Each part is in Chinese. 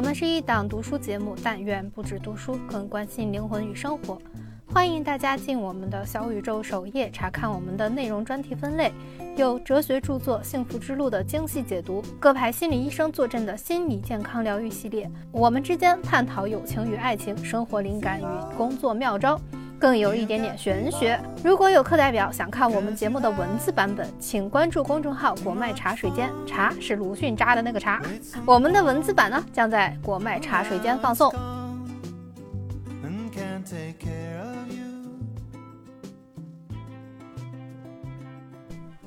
我们是一档读书节目，但愿不止读书，更关心灵魂与生活。欢迎大家进我们的小宇宙首页查看我们的内容专题分类，有哲学著作《幸福之路》的精细解读，各派心理医生坐镇的心理健康疗愈系列，我们之间探讨友情与爱情、生活灵感与工作妙招。更有一点点玄学。如果有课代表想看我们节目的文字版本，请关注公众号“果麦茶水间”，茶是鲁迅扎的那个茶。我们的文字版呢，将在果麦茶水间放送。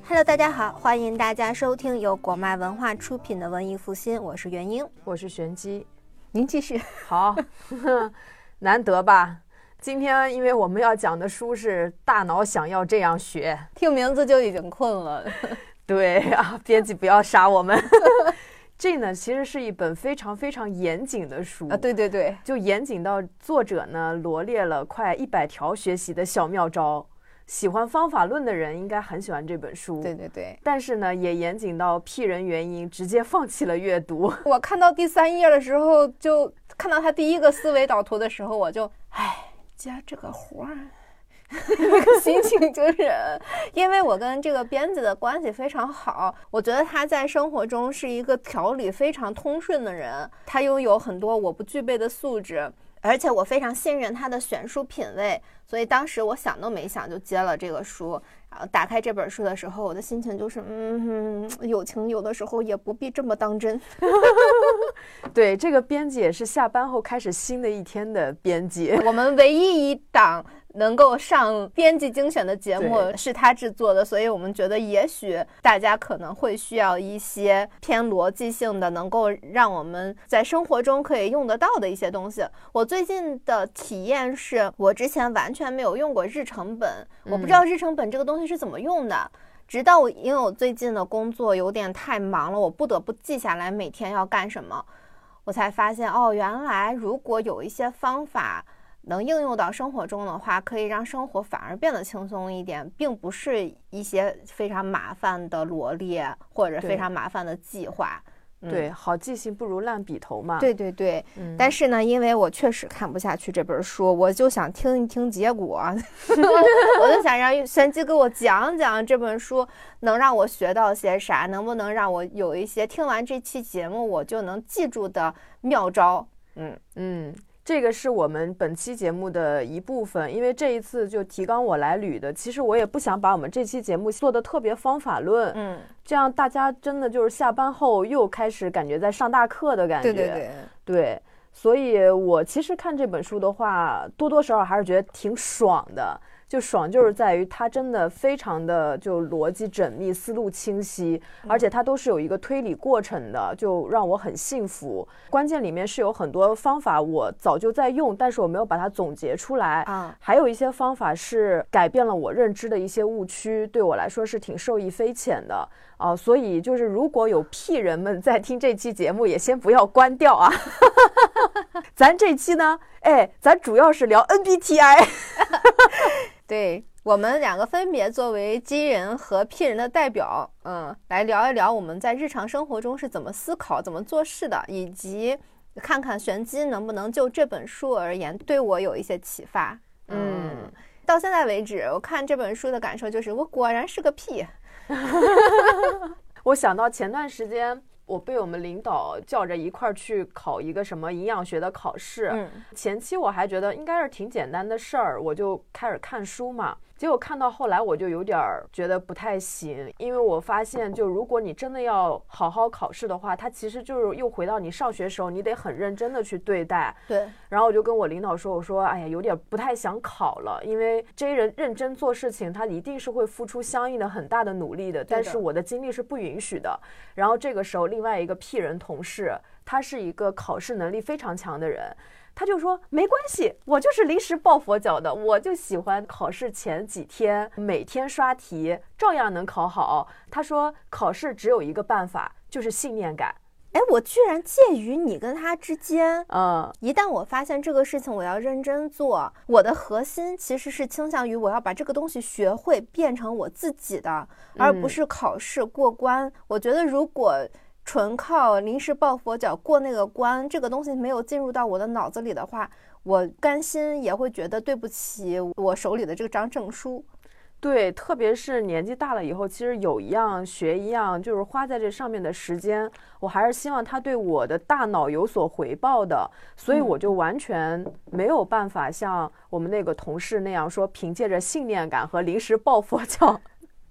Hello，大家好，欢迎大家收听由果麦文化出品的文艺复兴，我是元英，我是玄机，您继续。好，难得吧？今天因为我们要讲的书是《大脑想要这样学》，听名字就已经困了。对啊，编辑不要杀我们。这呢，其实是一本非常非常严谨的书啊。对对对，就严谨到作者呢罗列了快一百条学习的小妙招。喜欢方法论的人应该很喜欢这本书。对对对，但是呢，也严谨到屁人原因，直接放弃了阅读。我看到第三页的时候，就看到他第一个思维导图的时候，我就唉。接这个活儿，那 个心情就是，因为我跟这个编辑的关系非常好，我觉得他在生活中是一个条理非常通顺的人，他拥有很多我不具备的素质，而且我非常信任他的选书品味，所以当时我想都没想就接了这个书。打开这本书的时候，我的心情就是，嗯，友情有的时候也不必这么当真。对，这个编辑也是下班后开始新的一天的编辑。我们唯一一档。能够上编辑精选的节目是他制作的，所以我们觉得也许大家可能会需要一些偏逻辑性的，能够让我们在生活中可以用得到的一些东西。我最近的体验是我之前完全没有用过日程本，我不知道日程本这个东西是怎么用的，直到我因为我最近的工作有点太忙了，我不得不记下来每天要干什么，我才发现哦，原来如果有一些方法。能应用到生活中的话，可以让生活反而变得轻松一点，并不是一些非常麻烦的罗列或者非常麻烦的计划。对，好记性不如烂笔头嘛。对对对，但是呢，因为我确实看不下去这本书，我就想听一听结果，我就想让玄机给我讲讲这本书能让我学到些啥，能不能让我有一些听完这期节目我就能记住的妙招。嗯嗯。这个是我们本期节目的一部分，因为这一次就提纲我来捋的。其实我也不想把我们这期节目做的特别方法论，嗯，这样大家真的就是下班后又开始感觉在上大课的感觉。对对对，对，所以我其实看这本书的话，多多少少还是觉得挺爽的。就爽就是在于它真的非常的就逻辑缜密，思路清晰，而且它都是有一个推理过程的，就让我很幸福。关键里面是有很多方法我早就在用，但是我没有把它总结出来啊。还有一些方法是改变了我认知的一些误区，对我来说是挺受益匪浅的啊。所以就是如果有屁人们在听这期节目，也先不要关掉啊。咱这期呢，哎，咱主要是聊 NBTI。对我们两个分别作为金人和屁人的代表，嗯，来聊一聊我们在日常生活中是怎么思考、怎么做事的，以及看看玄机能不能就这本书而言对我有一些启发。嗯，到现在为止，我看这本书的感受就是，我果然是个屁。我想到前段时间。我被我们领导叫着一块儿去考一个什么营养学的考试。嗯，前期我还觉得应该是挺简单的事儿，我就开始看书嘛。结果看到后来，我就有点儿觉得不太行，因为我发现，就如果你真的要好好考试的话，它其实就是又回到你上学时候，你得很认真的去对待。对。然后我就跟我领导说：“我说，哎呀，有点不太想考了，因为这些人认真做事情，他一定是会付出相应的很大的努力的。但是我的精力是不允许的。然后这个时候，另外一个 P 人同事，他是一个考试能力非常强的人。”他就说没关系，我就是临时抱佛脚的，我就喜欢考试前几天每天刷题，照样能考好。他说考试只有一个办法，就是信念感。哎，我居然介于你跟他之间。嗯，一旦我发现这个事情我要认真做，我的核心其实是倾向于我要把这个东西学会，变成我自己的，而不是考试过关。我觉得如果。纯靠临时抱佛脚过那个关，这个东西没有进入到我的脑子里的话，我甘心也会觉得对不起我手里的这张证书。对，特别是年纪大了以后，其实有一样学一样，就是花在这上面的时间，我还是希望他对我的大脑有所回报的，所以我就完全没有办法像我们那个同事那样说，凭借着信念感和临时抱佛脚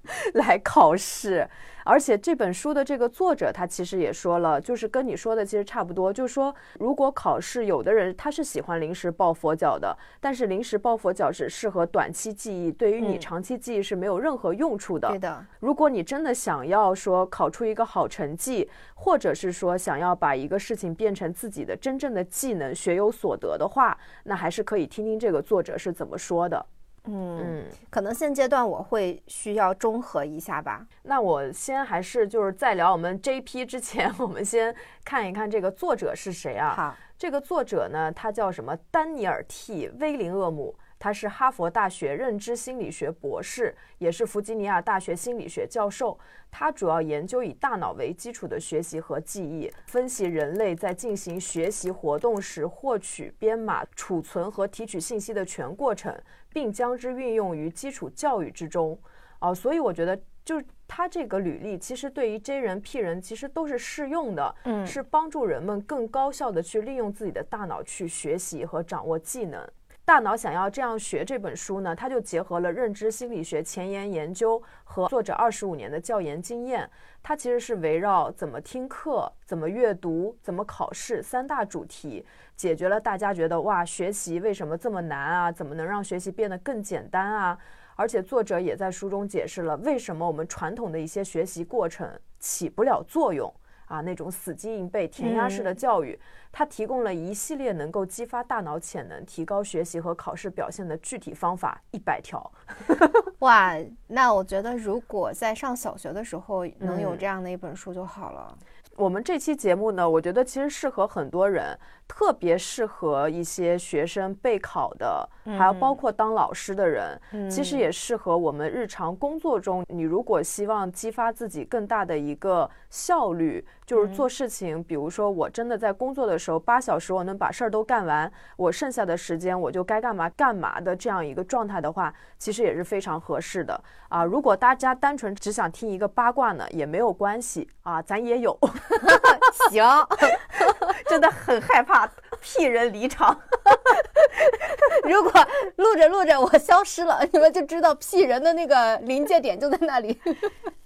来考试。而且这本书的这个作者，他其实也说了，就是跟你说的其实差不多，就是说，如果考试，有的人他是喜欢临时抱佛脚的，但是临时抱佛脚只适合短期记忆，对于你长期记忆是没有任何用处的。对的。如果你真的想要说考出一个好成绩，或者是说想要把一个事情变成自己的真正的技能，学有所得的话，那还是可以听听这个作者是怎么说的。嗯，可能现阶段我会需要中和一下吧。那我先还是就是在聊我们 JP 之前，我们先看一看这个作者是谁啊？好，这个作者呢，他叫什么？丹尼尔 T 威林厄姆。他是哈佛大学认知心理学博士，也是弗吉尼亚大学心理学教授。他主要研究以大脑为基础的学习和记忆，分析人类在进行学习活动时获取、编码、储存和提取信息的全过程，并将之运用于基础教育之中。啊，所以我觉得，就是他这个履历，其实对于 J 人、P 人，其实都是适用的。嗯，是帮助人们更高效的去利用自己的大脑去学习和掌握技能。大脑想要这样学这本书呢，它就结合了认知心理学前沿研究和作者二十五年的教研经验。它其实是围绕怎么听课、怎么阅读、怎么考试三大主题，解决了大家觉得哇，学习为什么这么难啊？怎么能让学习变得更简单啊？而且作者也在书中解释了为什么我们传统的一些学习过程起不了作用。啊，那种死记硬背、填鸭式的教育，它提供了一系列能够激发大脑潜能、提高学习和考试表现的具体方法，一百条。哇，那我觉得如果在上小学的时候能有这样的一本书就好了。我们这期节目呢，我觉得其实适合很多人。特别适合一些学生备考的，还有包括当老师的人，其实也适合我们日常工作中。你如果希望激发自己更大的一个效率，就是做事情，比如说我真的在工作的时候八小时我能把事儿都干完，我剩下的时间我就该干嘛干嘛的这样一个状态的话，其实也是非常合适的啊。如果大家单纯只想听一个八卦呢，也没有关系啊，咱也有。行，真的很害怕。屁人离场，如果录着录着我消失了，你们就知道屁人的那个临界点就在那里。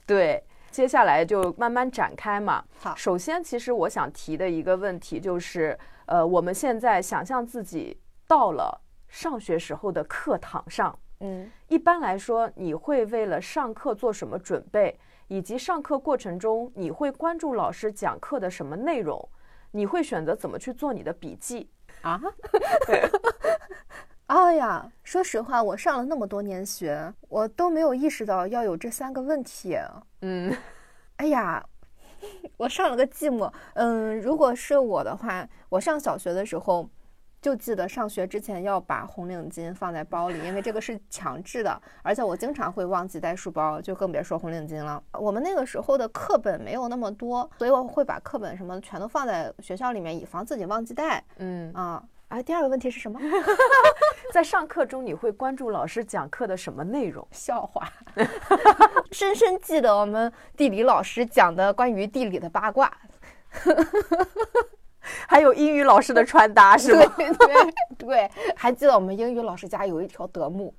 对，接下来就慢慢展开嘛。好，首先，其实我想提的一个问题就是，呃，我们现在想象自己到了上学时候的课堂上，嗯，一般来说，你会为了上课做什么准备，以及上课过程中你会关注老师讲课的什么内容？你会选择怎么去做你的笔记啊？对，哎呀，说实话，我上了那么多年学，我都没有意识到要有这三个问题。嗯，哎呀，我上了个寂寞。嗯，如果是我的话，我上小学的时候。就记得上学之前要把红领巾放在包里，因为这个是强制的，而且我经常会忘记带书包，就更别说红领巾了。我们那个时候的课本没有那么多，所以我会把课本什么全都放在学校里面，以防自己忘记带。嗯啊，哎，第二个问题是什么？在上课中你会关注老师讲课的什么内容？笑话，深深记得我们地理老师讲的关于地理的八卦。还有英语老师的穿搭是吗？对对对，还记得我们英语老师家有一条德牧，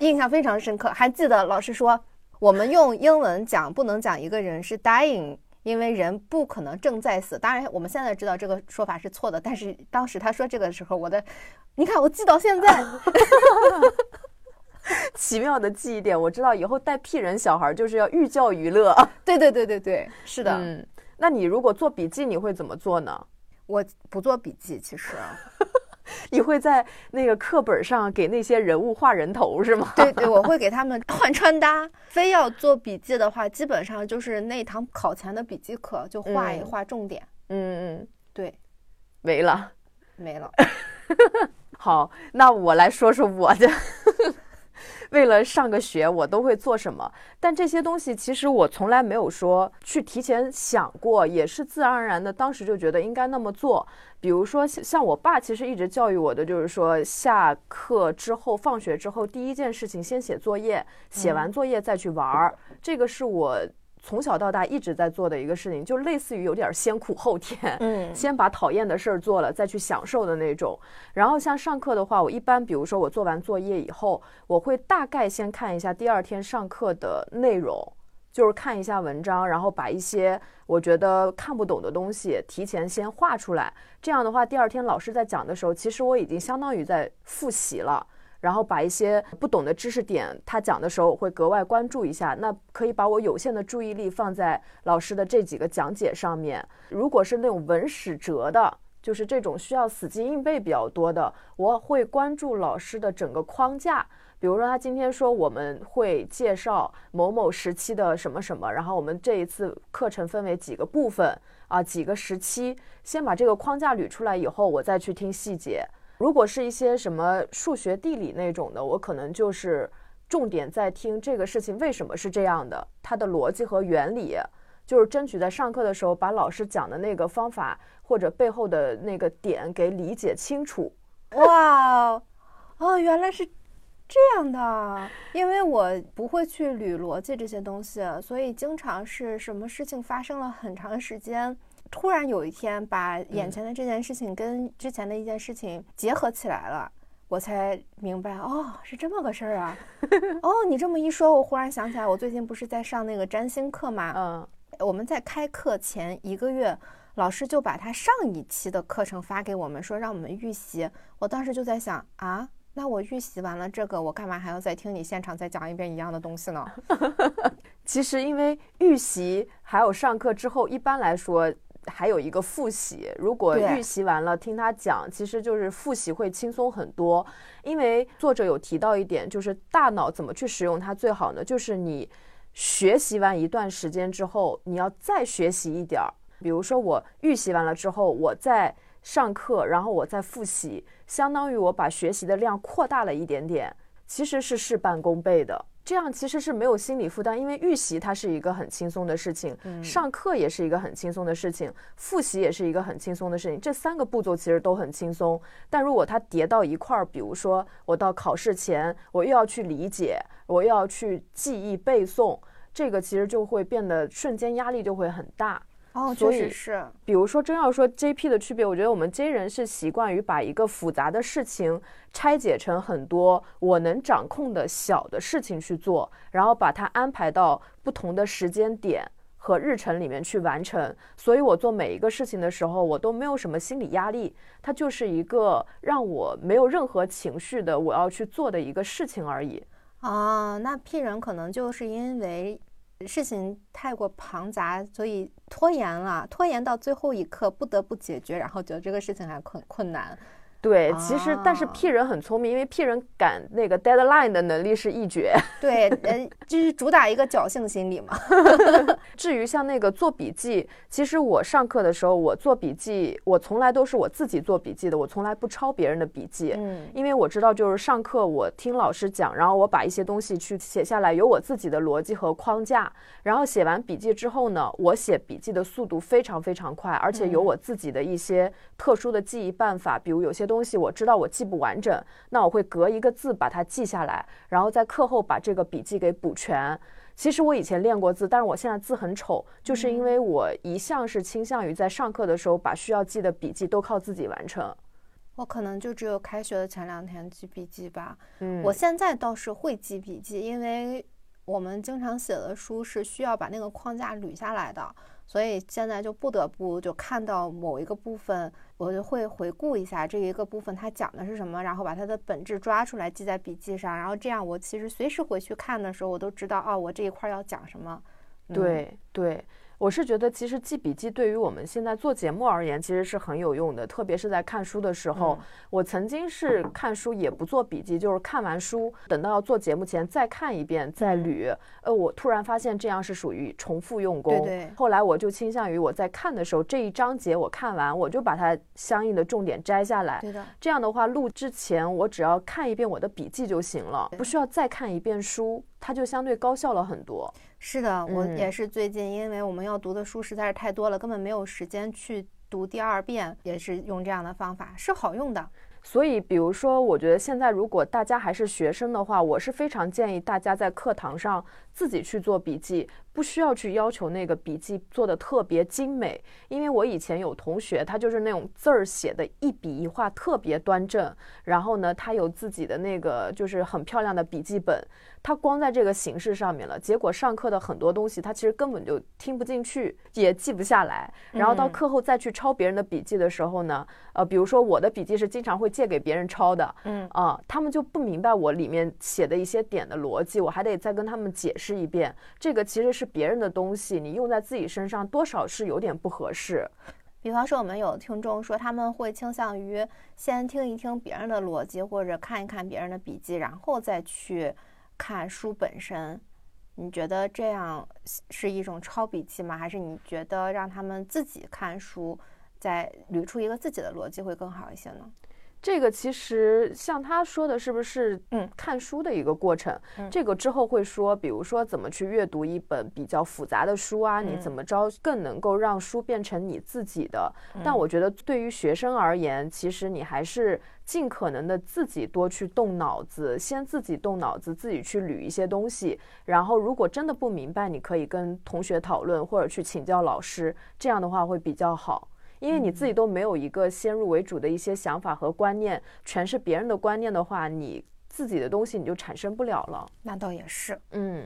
印象非常深刻。还记得老师说，我们用英文讲不能讲一个人是 dying，因为人不可能正在死。当然，我们现在知道这个说法是错的，但是当时他说这个的时候，我的，你看我记到现在，奇妙的记忆点。我知道以后带屁人小孩就是要寓教于乐。对对对对对，是的。嗯。那你如果做笔记，你会怎么做呢？我不做笔记，其实，你会在那个课本上给那些人物画人头是吗？对对，我会给他们换穿搭。非要做笔记的话，基本上就是那堂考前的笔记课，就画一画重点。嗯嗯，对，没了，没了。好，那我来说说我的。为了上个学，我都会做什么。但这些东西其实我从来没有说去提前想过，也是自然而然的，当时就觉得应该那么做。比如说，像我爸其实一直教育我的，就是说下课之后、放学之后，第一件事情先写作业，写完作业再去玩儿。这个是我。从小到大一直在做的一个事情，就类似于有点先苦后甜，嗯，先把讨厌的事儿做了，再去享受的那种。然后像上课的话，我一般比如说我做完作业以后，我会大概先看一下第二天上课的内容，就是看一下文章，然后把一些我觉得看不懂的东西提前先画出来。这样的话，第二天老师在讲的时候，其实我已经相当于在复习了。然后把一些不懂的知识点，他讲的时候我会格外关注一下。那可以把我有限的注意力放在老师的这几个讲解上面。如果是那种文史哲的，就是这种需要死记硬背比较多的，我会关注老师的整个框架。比如说他今天说我们会介绍某某时期的什么什么，然后我们这一次课程分为几个部分啊，几个时期，先把这个框架捋出来以后，我再去听细节。如果是一些什么数学、地理那种的，我可能就是重点在听这个事情为什么是这样的，它的逻辑和原理，就是争取在上课的时候把老师讲的那个方法或者背后的那个点给理解清楚。哇，哦，原来是这样的，因为我不会去捋逻辑这些东西，所以经常是什么事情发生了很长时间。突然有一天，把眼前的这件事情跟之前的一件事情结合起来了，我才明白，哦，是这么个事儿啊。哦，你这么一说，我忽然想起来，我最近不是在上那个占星课吗？嗯，我们在开课前一个月，老师就把他上一期的课程发给我们，说让我们预习。我当时就在想，啊，那我预习完了这个，我干嘛还要再听你现场再讲一遍一样的东西呢？其实，因为预习还有上课之后，一般来说。还有一个复习，如果预习完了听他讲，其实就是复习会轻松很多。因为作者有提到一点，就是大脑怎么去使用它最好呢？就是你学习完一段时间之后，你要再学习一点儿。比如说我预习完了之后，我再上课，然后我再复习，相当于我把学习的量扩大了一点点，其实是事半功倍的。这样其实是没有心理负担，因为预习它是一个很轻松的事情，上课也是一个很轻松的事情，复习也是一个很轻松的事情。这三个步骤其实都很轻松，但如果它叠到一块儿，比如说我到考试前，我又要去理解，我又要去记忆背诵，这个其实就会变得瞬间压力就会很大。哦，确实是。比如说，真要说 JP 的区别，我觉得我们 J 人是习惯于把一个复杂的事情拆解成很多我能掌控的小的事情去做，然后把它安排到不同的时间点和日程里面去完成。所以我做每一个事情的时候，我都没有什么心理压力，它就是一个让我没有任何情绪的我要去做的一个事情而已。啊，那 P 人可能就是因为。事情太过庞杂，所以拖延了，拖延到最后一刻不得不解决，然后觉得这个事情还困困难。对，其实但是 P 人很聪明，因为 P 人赶那个 deadline 的能力是一绝。对，呃，就是主打一个侥幸心理嘛。至于像那个做笔记，其实我上课的时候，我做笔记，我从来都是我自己做笔记的，我从来不抄别人的笔记。嗯，因为我知道，就是上课我听老师讲，然后我把一些东西去写下来，有我自己的逻辑和框架。然后写完笔记之后呢，我写笔记的速度非常非常快，而且有我自己的一些特殊的记忆办法，比如有些东。东西我知道我记不完整，那我会隔一个字把它记下来，然后在课后把这个笔记给补全。其实我以前练过字，但是我现在字很丑，就是因为我一向是倾向于在上课的时候把需要记的笔记都靠自己完成。我可能就只有开学的前两天记笔记吧。嗯，我现在倒是会记笔记，因为我们经常写的书是需要把那个框架捋下来的。所以现在就不得不就看到某一个部分，我就会回顾一下这一个部分它讲的是什么，然后把它的本质抓出来记在笔记上，然后这样我其实随时回去看的时候，我都知道哦，我这一块要讲什么。对对，我是觉得，其实记笔记对于我们现在做节目而言，其实是很有用的。特别是在看书的时候，我曾经是看书也不做笔记，就是看完书，等到要做节目前再看一遍再捋。呃，我突然发现这样是属于重复用功。对对。后来我就倾向于我在看的时候，这一章节我看完，我就把它相应的重点摘下来。对的。这样的话，录之前我只要看一遍我的笔记就行了，不需要再看一遍书，它就相对高效了很多。是的，我也是最近，因为我们要读的书实在是太多了，根本没有时间去读第二遍，也是用这样的方法，是好用的。所以，比如说，我觉得现在如果大家还是学生的话，我是非常建议大家在课堂上自己去做笔记。不需要去要求那个笔记做的特别精美，因为我以前有同学，他就是那种字儿写的一笔一画特别端正，然后呢，他有自己的那个就是很漂亮的笔记本，他光在这个形式上面了，结果上课的很多东西他其实根本就听不进去，也记不下来，然后到课后再去抄别人的笔记的时候呢，呃，比如说我的笔记是经常会借给别人抄的，嗯。啊，他们就不明白我里面写的一些点的逻辑，我还得再跟他们解释一遍，这个其实是。别人的东西，你用在自己身上，多少是有点不合适。比方说，我们有听众说，他们会倾向于先听一听别人的逻辑，或者看一看别人的笔记，然后再去看书本身。你觉得这样是一种抄笔记吗？还是你觉得让他们自己看书，再捋出一个自己的逻辑会更好一些呢？这个其实像他说的，是不是嗯看书的一个过程？这个之后会说，比如说怎么去阅读一本比较复杂的书啊？你怎么着更能够让书变成你自己的？但我觉得对于学生而言，其实你还是尽可能的自己多去动脑子，先自己动脑子，自己去捋一些东西。然后如果真的不明白，你可以跟同学讨论，或者去请教老师，这样的话会比较好。因为你自己都没有一个先入为主的一些想法和观念，全是别人的观念的话，你自己的东西你就产生不了了。那倒也是，嗯。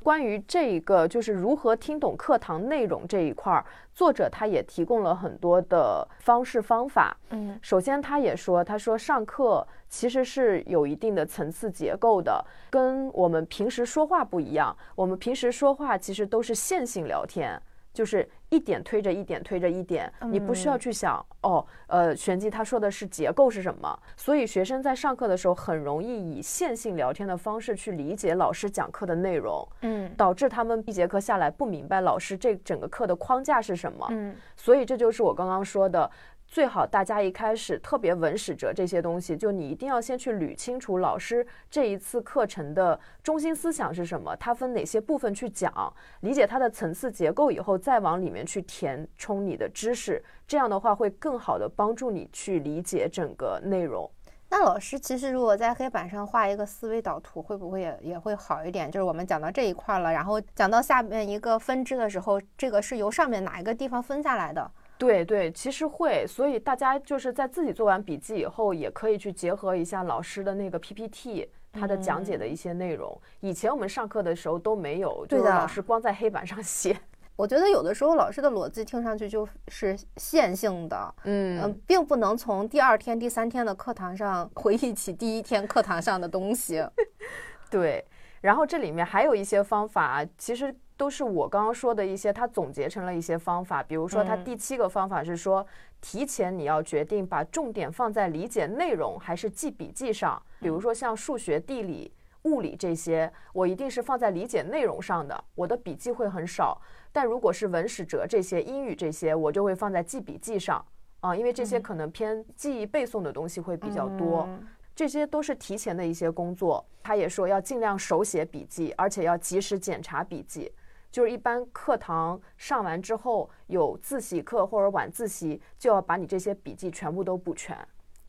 关于这一个就是如何听懂课堂内容这一块儿，作者他也提供了很多的方式方法。嗯，首先他也说，他说上课其实是有一定的层次结构的，跟我们平时说话不一样。我们平时说话其实都是线性聊天。就是一点推着一点推着一点，你不需要去想哦，呃，玄机他说的是结构是什么，所以学生在上课的时候很容易以线性聊天的方式去理解老师讲课的内容，嗯，导致他们一节课下来不明白老师这整个课的框架是什么，嗯，所以这就是我刚刚说的。最好大家一开始特别文史哲这些东西，就你一定要先去捋清楚老师这一次课程的中心思想是什么，它分哪些部分去讲，理解它的层次结构以后，再往里面去填充你的知识，这样的话会更好的帮助你去理解整个内容。那老师其实如果在黑板上画一个思维导图，会不会也也会好一点？就是我们讲到这一块了，然后讲到下面一个分支的时候，这个是由上面哪一个地方分下来的？对对，其实会，所以大家就是在自己做完笔记以后，也可以去结合一下老师的那个 PPT，他的讲解的一些内容。以前我们上课的时候都没有，就是老师光在黑板上写。我觉得有的时候老师的逻辑听上去就是线性的，嗯，并不能从第二天、第三天的课堂上回忆起第一天课堂上的东西。对，然后这里面还有一些方法，其实。都是我刚刚说的一些，他总结成了一些方法。比如说，他第七个方法是说，提前你要决定把重点放在理解内容还是记笔记上。比如说像数学、地理、物理这些，我一定是放在理解内容上的，我的笔记会很少。但如果是文史哲这些、英语这些，我就会放在记笔记上啊，因为这些可能偏记忆背诵的东西会比较多。这些都是提前的一些工作。他也说要尽量手写笔记，而且要及时检查笔记。就是一般课堂上完之后，有自习课或者晚自习，就要把你这些笔记全部都补全。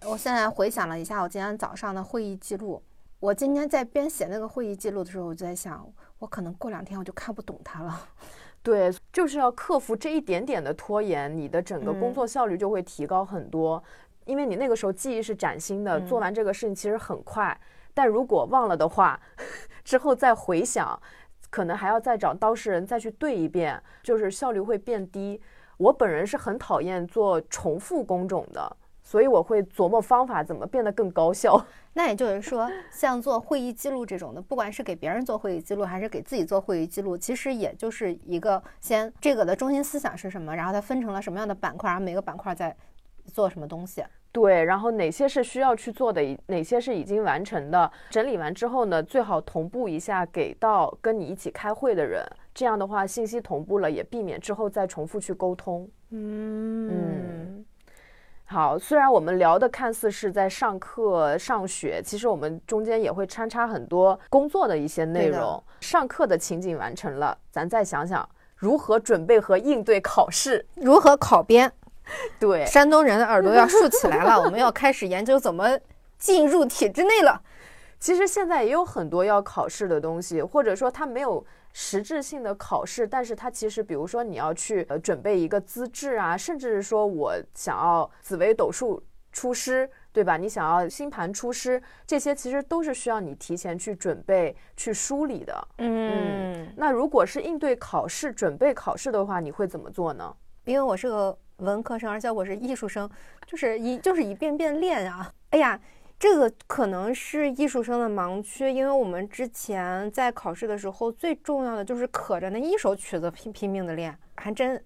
我现在回想了一下我今天早上的会议记录，我今天在编写那个会议记录的时候，我就在想，我可能过两天我就看不懂它了。对，就是要克服这一点点的拖延，你的整个工作效率就会提高很多。因为你那个时候记忆是崭新的，做完这个事情其实很快。但如果忘了的话，之后再回想。可能还要再找当事人再去对一遍，就是效率会变低。我本人是很讨厌做重复工种的，所以我会琢磨方法怎么变得更高效。那也就是说，像做会议记录这种的，不管是给别人做会议记录，还是给自己做会议记录，其实也就是一个先这个的中心思想是什么，然后它分成了什么样的板块，然后每个板块在做什么东西。对，然后哪些是需要去做的，哪些是已经完成的，整理完之后呢，最好同步一下给到跟你一起开会的人，这样的话信息同步了，也避免之后再重复去沟通。嗯。好，虽然我们聊的看似是在上课上学，其实我们中间也会穿插很多工作的一些内容。上课的情景完成了，咱再想想如何准备和应对考试，如何考编。对，山东人的耳朵要竖起来了，我们要开始研究怎么进入体制内了。其实现在也有很多要考试的东西，或者说它没有。实质性的考试，但是它其实，比如说你要去呃准备一个资质啊，甚至是说我想要紫微斗数出师，对吧？你想要星盘出师，这些其实都是需要你提前去准备、去梳理的。嗯，那如果是应对考试、准备考试的话，你会怎么做呢？因为我是个文科生，而且我是艺术生，就是一就是一遍遍练啊。哎呀。这个可能是艺术生的盲区，因为我们之前在考试的时候，最重要的就是可着那一首曲子拼拼命的练，还真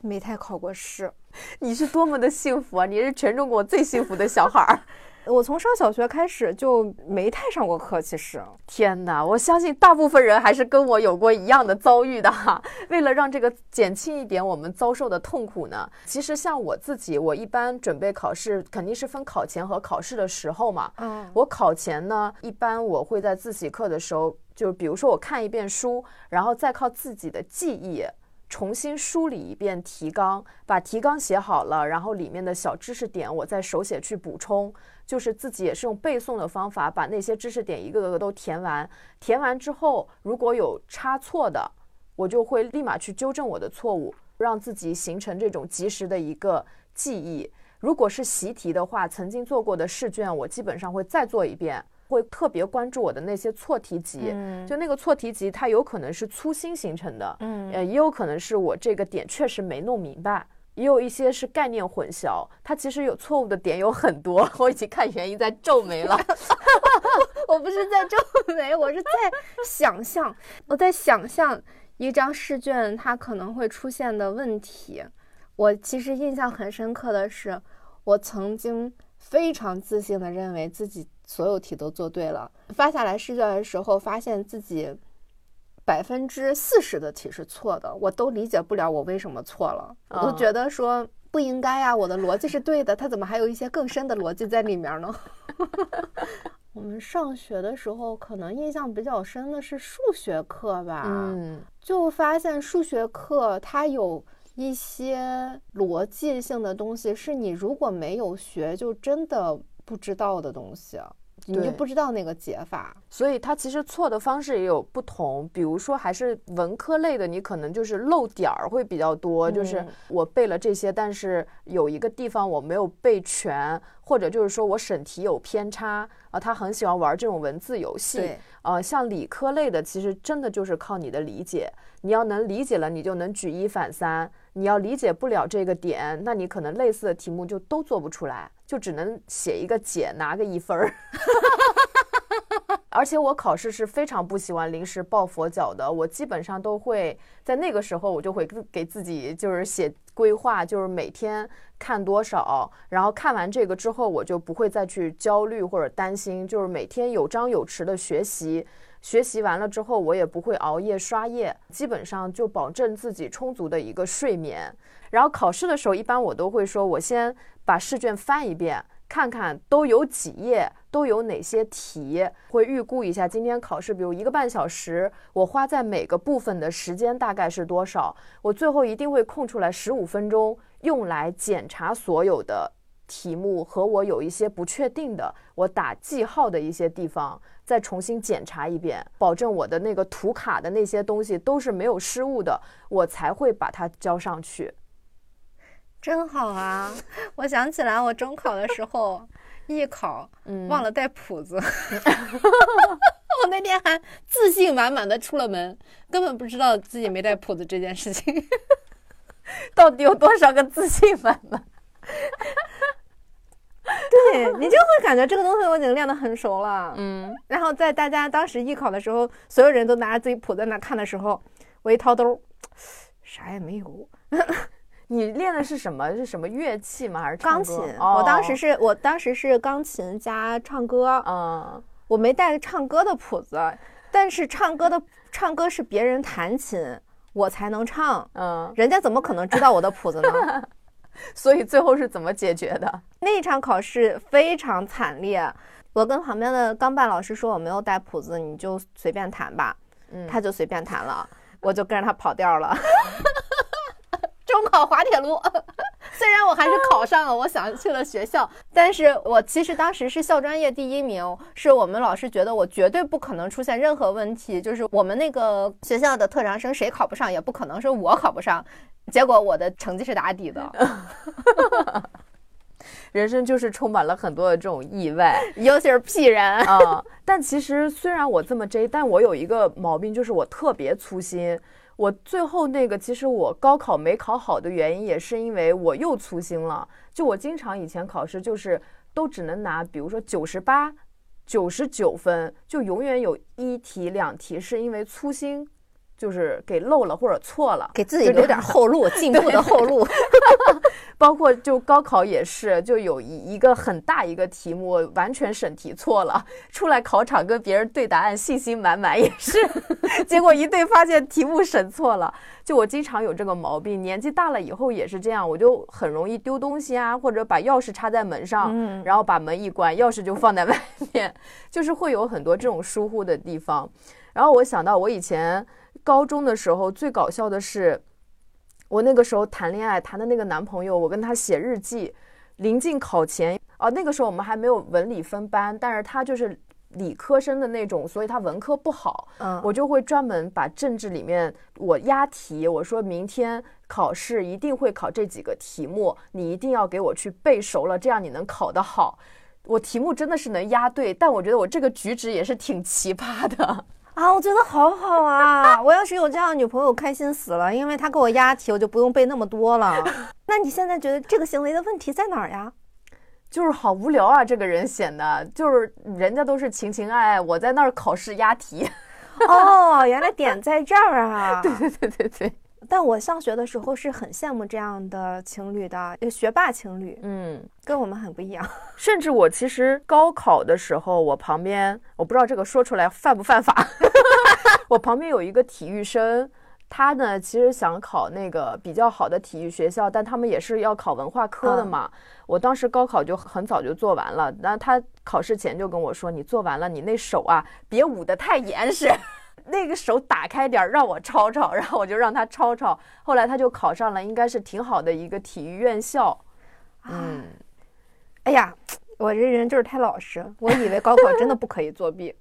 没太考过试。你是多么的幸福啊！你是全中国最幸福的小孩儿。我从上小学开始就没太上过课，其实。天哪，我相信大部分人还是跟我有过一样的遭遇的哈。为了让这个减轻一点我们遭受的痛苦呢，其实像我自己，我一般准备考试肯定是分考前和考试的时候嘛。嗯。我考前呢，一般我会在自习课的时候，就比如说我看一遍书，然后再靠自己的记忆。重新梳理一遍提纲，把提纲写好了，然后里面的小知识点我再手写去补充，就是自己也是用背诵的方法把那些知识点一个个都填完。填完之后，如果有差错的，我就会立马去纠正我的错误，让自己形成这种及时的一个记忆。如果是习题的话，曾经做过的试卷，我基本上会再做一遍。会特别关注我的那些错题集，就那个错题集，它有可能是粗心形成的，嗯，呃，也有可能是我这个点确实没弄明白，也有一些是概念混淆，它其实有错误的点有很多。我已经看原因在皱眉了，我不是在皱眉，我是在想象，我在想象一张试卷它可能会出现的问题。我其实印象很深刻的是，我曾经非常自信的认为自己。所有题都做对了，发下来试卷的时候，发现自己百分之四十的题是错的，我都理解不了我为什么错了，我都觉得说不应该呀，我的逻辑是对的，它怎么还有一些更深的逻辑在里面呢？我们上学的时候，可能印象比较深的是数学课吧，嗯，就发现数学课它有一些逻辑性的东西，是你如果没有学，就真的不知道的东西。你就不知道那个解法，所以它其实错的方式也有不同。比如说，还是文科类的，你可能就是漏点儿会比较多，就是我背了这些，但是有一个地方我没有背全，或者就是说我审题有偏差啊。他很喜欢玩这种文字游戏。呃，像理科类的，其实真的就是靠你的理解。你要能理解了，你就能举一反三。你要理解不了这个点，那你可能类似的题目就都做不出来，就只能写一个解，拿个一分儿。而且我考试是非常不喜欢临时抱佛脚的，我基本上都会在那个时候，我就会给自己就是写规划，就是每天看多少，然后看完这个之后，我就不会再去焦虑或者担心，就是每天有章有弛的学习。学习完了之后，我也不会熬夜刷夜，基本上就保证自己充足的一个睡眠。然后考试的时候，一般我都会说，我先把试卷翻一遍，看看都有几页，都有哪些题，会预估一下今天考试，比如一个半小时，我花在每个部分的时间大概是多少。我最后一定会空出来十五分钟，用来检查所有的题目和我有一些不确定的，我打记号的一些地方。再重新检查一遍，保证我的那个图卡的那些东西都是没有失误的，我才会把它交上去。真好啊！我想起来，我中考的时候艺考忘了带谱子，我那天还自信满满的出了门，根本不知道自己没带谱子这件事情。到底有多少个自信满满？对你就会感觉这个东西我已经练得很熟了。嗯，然后在大家当时艺考的时候，所有人都拿着自己谱在那看的时候，我一掏兜，啥也没有。你练的是什么？是什么乐器吗？还是钢琴？我当时是我当时是钢琴加唱歌。嗯，我没带唱歌的谱子，但是唱歌的唱歌是别人弹琴，我才能唱。嗯，人家怎么可能知道我的谱子呢？所以最后是怎么解决的？那一场考试非常惨烈，我跟旁边的钢伴老师说我没有带谱子，你就随便弹吧。嗯，他就随便弹了，我就跟着他跑调了。中考滑铁卢，虽然我还是考上了我想去了学校，但是我其实当时是校专业第一名，是我们老师觉得我绝对不可能出现任何问题，就是我们那个学校的特长生谁考不上也不可能是我考不上，结果我的成绩是打底的。人生就是充满了很多的这种意外，尤其是屁人啊！但其实虽然我这么 J，但我有一个毛病，就是我特别粗心。我最后那个，其实我高考没考好的原因，也是因为我又粗心了。就我经常以前考试，就是都只能拿，比如说九十八、九十九分，就永远有一题、两题是因为粗心。就是给漏了或者错了，给自己留点后路，进步的后路。包括就高考也是，就有一一个很大一个题目完全审题错了，出来考场跟别人对答案，信心满满也是，结果一对发现题目审错了。就我经常有这个毛病，年纪大了以后也是这样，我就很容易丢东西啊，或者把钥匙插在门上，然后把门一关，钥匙就放在外面，就是会有很多这种疏忽的地方。然后我想到我以前。高中的时候最搞笑的是，我那个时候谈恋爱谈的那个男朋友，我跟他写日记，临近考前啊，那个时候我们还没有文理分班，但是他就是理科生的那种，所以他文科不好，嗯，我就会专门把政治里面我押题，我说明天考试一定会考这几个题目，你一定要给我去背熟了，这样你能考得好。我题目真的是能押对，但我觉得我这个举止也是挺奇葩的。啊，我觉得好好啊！我要是有这样的女朋友，开心死了，因为她给我押题，我就不用背那么多了。那你现在觉得这个行为的问题在哪儿呀？就是好无聊啊，这个人显得就是人家都是情情爱爱，我在那儿考试押题。哦，原来点在这儿啊！对对对对对。但我上学的时候是很羡慕这样的情侣的，学霸情侣，嗯，跟我们很不一样。甚至我其实高考的时候，我旁边我不知道这个说出来犯不犯法，我旁边有一个体育生，他呢其实想考那个比较好的体育学校，但他们也是要考文化科的嘛。我当时高考就很早就做完了，那他考试前就跟我说：“你做完了，你那手啊别捂得太严实。”那个手打开点儿让我抄抄，然后我就让他抄抄。后来他就考上了，应该是挺好的一个体育院校。嗯，哎呀，我这人就是太老实，我以为高考真的不可以作弊。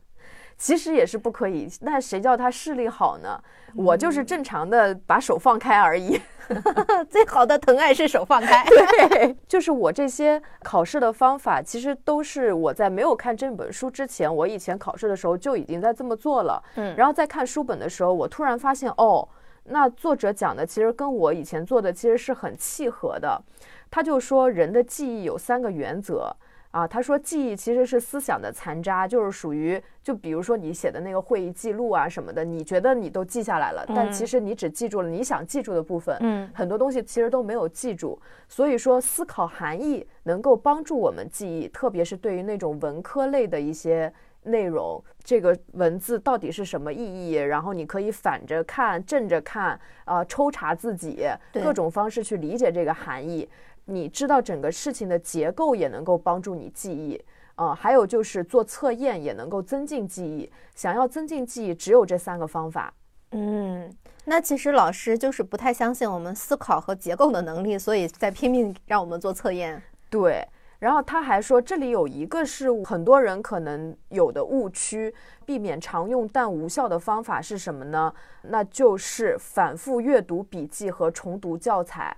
其实也是不可以，那谁叫他视力好呢？我就是正常的把手放开而已。最好的疼爱是手放开。对，就是我这些考试的方法，其实都是我在没有看这本书之前，我以前考试的时候就已经在这么做了。嗯，然后在看书本的时候，我突然发现，哦，那作者讲的其实跟我以前做的其实是很契合的。他就说，人的记忆有三个原则。啊，他说记忆其实是思想的残渣，就是属于就比如说你写的那个会议记录啊什么的，你觉得你都记下来了，但其实你只记住了你想记住的部分，嗯，很多东西其实都没有记住。所以说思考含义能够帮助我们记忆，特别是对于那种文科类的一些内容，这个文字到底是什么意义，然后你可以反着看、正着看，啊，抽查自己，各种方式去理解这个含义。你知道整个事情的结构也能够帮助你记忆啊，还有就是做测验也能够增进记忆。想要增进记忆，只有这三个方法。嗯，那其实老师就是不太相信我们思考和结构的能力，所以在拼命让我们做测验。对，然后他还说这里有一个是很多人可能有的误区，避免常用但无效的方法是什么呢？那就是反复阅读笔记和重读教材。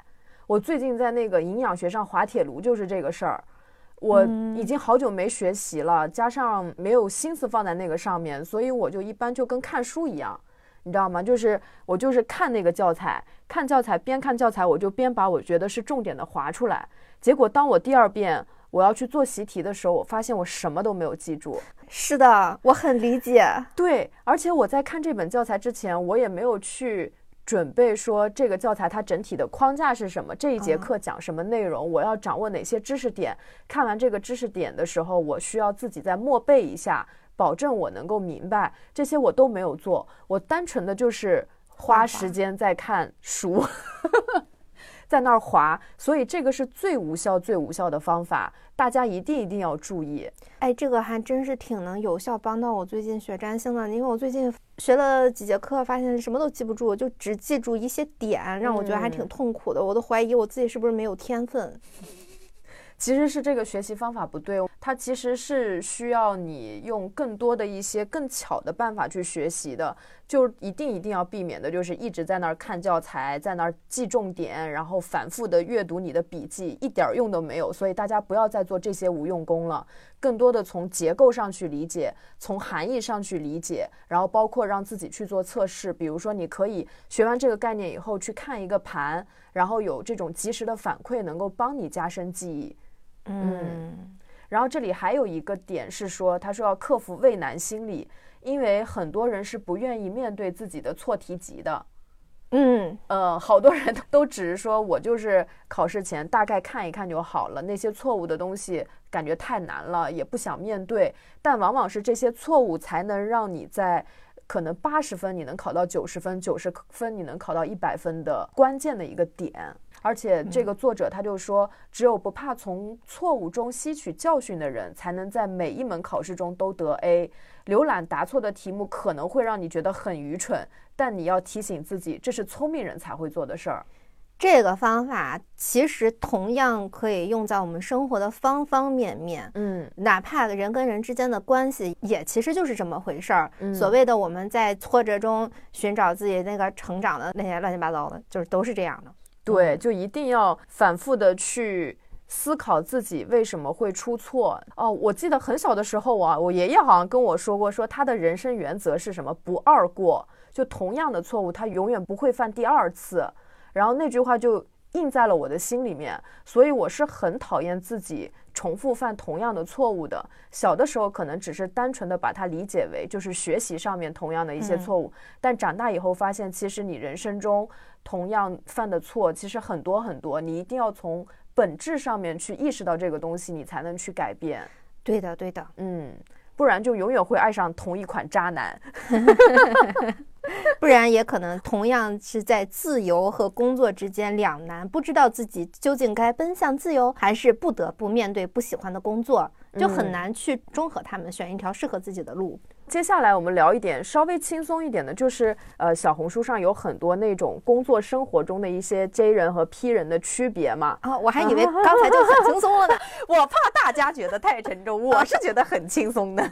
我最近在那个营养学上滑铁卢，就是这个事儿。我已经好久没学习了，加上没有心思放在那个上面，所以我就一般就跟看书一样，你知道吗？就是我就是看那个教材，看教材边看教材，我就边把我觉得是重点的划出来。结果当我第二遍我要去做习题的时候，我发现我什么都没有记住。是的，我很理解。对，而且我在看这本教材之前，我也没有去准备说这个教材它整体的框架是什么，这一节课讲什么内容，我要掌握哪些知识点。看完这个知识点的时候，我需要自己再默背一下，保证我能够明白。这些我都没有做，我单纯的就是花时间在看书。在那儿滑，所以这个是最无效、最无效的方法，大家一定一定要注意。哎，这个还真是挺能有效帮到我最近学占星的，因为我最近学了几节课，发现什么都记不住，就只记住一些点，让我觉得还挺痛苦的。我都怀疑我自己是不是没有天分。其实是这个学习方法不对，它其实是需要你用更多的一些更巧的办法去学习的，就一定一定要避免的就是一直在那儿看教材，在那儿记重点，然后反复的阅读你的笔记，一点用都没有。所以大家不要再做这些无用功了，更多的从结构上去理解，从含义上去理解，然后包括让自己去做测试，比如说你可以学完这个概念以后去看一个盘，然后有这种及时的反馈，能够帮你加深记忆。嗯，然后这里还有一个点是说，他说要克服畏难心理，因为很多人是不愿意面对自己的错题集的。嗯呃，好多人都只是说我就是考试前大概看一看就好了，那些错误的东西感觉太难了，也不想面对。但往往是这些错误才能让你在可能八十分你能考到九十分，九十分你能考到一百分的关键的一个点。而且这个作者他就说，只有不怕从错误中吸取教训的人，才能在每一门考试中都得 A。浏览答错的题目可能会让你觉得很愚蠢，但你要提醒自己，这是聪明人才会做的事儿。这个方法其实同样可以用在我们生活的方方面面。嗯，哪怕人跟人之间的关系，也其实就是这么回事儿。所谓的我们在挫折中寻找自己那个成长的那些乱七八糟的，就是都是这样的。对，就一定要反复的去思考自己为什么会出错哦。我记得很小的时候啊，我爷爷好像跟我说过，说他的人生原则是什么？不二过，就同样的错误，他永远不会犯第二次。然后那句话就印在了我的心里面，所以我是很讨厌自己重复犯同样的错误的。小的时候可能只是单纯的把它理解为就是学习上面同样的一些错误，但长大以后发现，其实你人生中。同样犯的错其实很多很多，你一定要从本质上面去意识到这个东西，你才能去改变。对的，对的，嗯，不然就永远会爱上同一款渣男，不然也可能同样是在自由和工作之间两难，不知道自己究竟该奔向自由，还是不得不面对不喜欢的工作，就很难去中和他们，选一条适合自己的路。接下来我们聊一点稍微轻松一点的，就是呃，小红书上有很多那种工作生活中的一些 J 人和 P 人的区别嘛。啊，我还以为 刚才就很轻松了呢。我怕大家觉得太沉重，我是觉得很轻松的。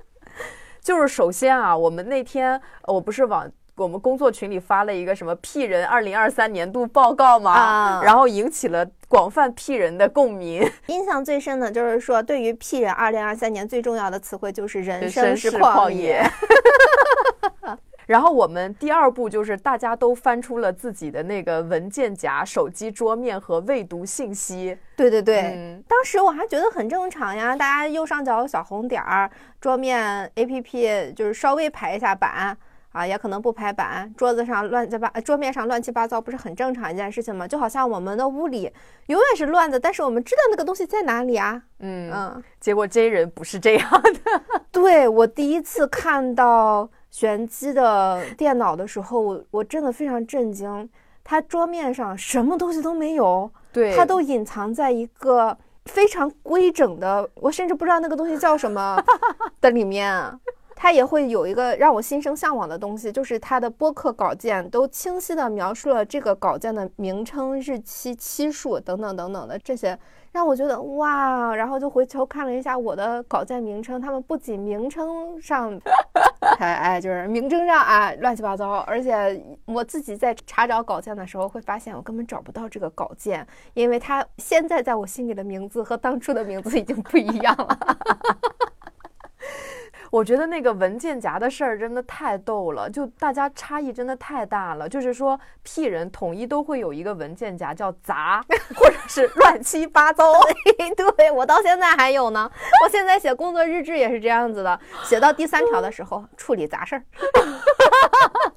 就是首先啊，我们那天我不是往。我们工作群里发了一个什么 P 人二零二三年度报告嘛，啊，然后引起了广泛 P 人的共鸣。印象最深的就是说，对于 P 人二零二三年最重要的词汇就是人生是旷野。然后我们第二步就是大家都翻出了自己的那个文件夹、手机桌面和未读信息。对对对，当时我还觉得很正常呀，大家右上角有小红点儿，桌面 APP 就是稍微排一下版。啊，也可能不排版，桌子上乱七八，桌面上乱七八糟，不是很正常一件事情吗？就好像我们的屋里永远是乱的，但是我们知道那个东西在哪里啊。嗯嗯。结果这人不是这样的。对我第一次看到玄机的电脑的时候，我我真的非常震惊。他桌面上什么东西都没有，对，他都隐藏在一个非常规整的，我甚至不知道那个东西叫什么 的里面。他也会有一个让我心生向往的东西，就是他的播客稿件都清晰地描述了这个稿件的名称、日期、期数等等等等的这些，让我觉得哇！然后就回头看了一下我的稿件名称，他们不仅名称上，哎哎，就是名称上啊乱七八糟，而且我自己在查找稿件的时候会发现我根本找不到这个稿件，因为它现在在我心里的名字和当初的名字已经不一样了。我觉得那个文件夹的事儿真的太逗了，就大家差异真的太大了。就是说，P 人统一都会有一个文件夹叫杂，或者是乱七八糟。对我到现在还有呢，我现在写工作日志也是这样子的，写到第三条的时候，处理杂事儿。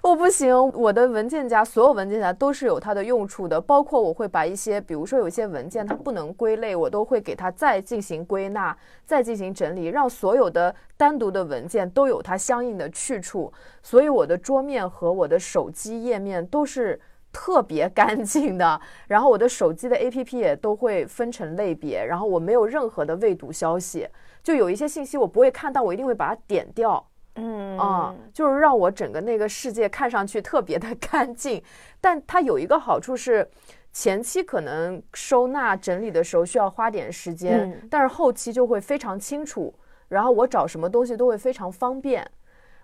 我不行，我的文件夹所有文件夹都是有它的用处的，包括我会把一些，比如说有一些文件它不能归类，我都会给它再进行归纳，再进行整理，让所有的单独的文件都有它相应的去处。所以我的桌面和我的手机页面都是特别 干净的，然后我的手机的 APP 也都会分成类别，然后我没有任何的未读消息，就有一些信息我不会看到，我一定会把它点掉。嗯啊，就是让我整个那个世界看上去特别的 干净，但它有一个好处是，前期可能收纳整理的时候需要花点时间，但是后期就会非常清楚，然后我找什么东西都会非常方便。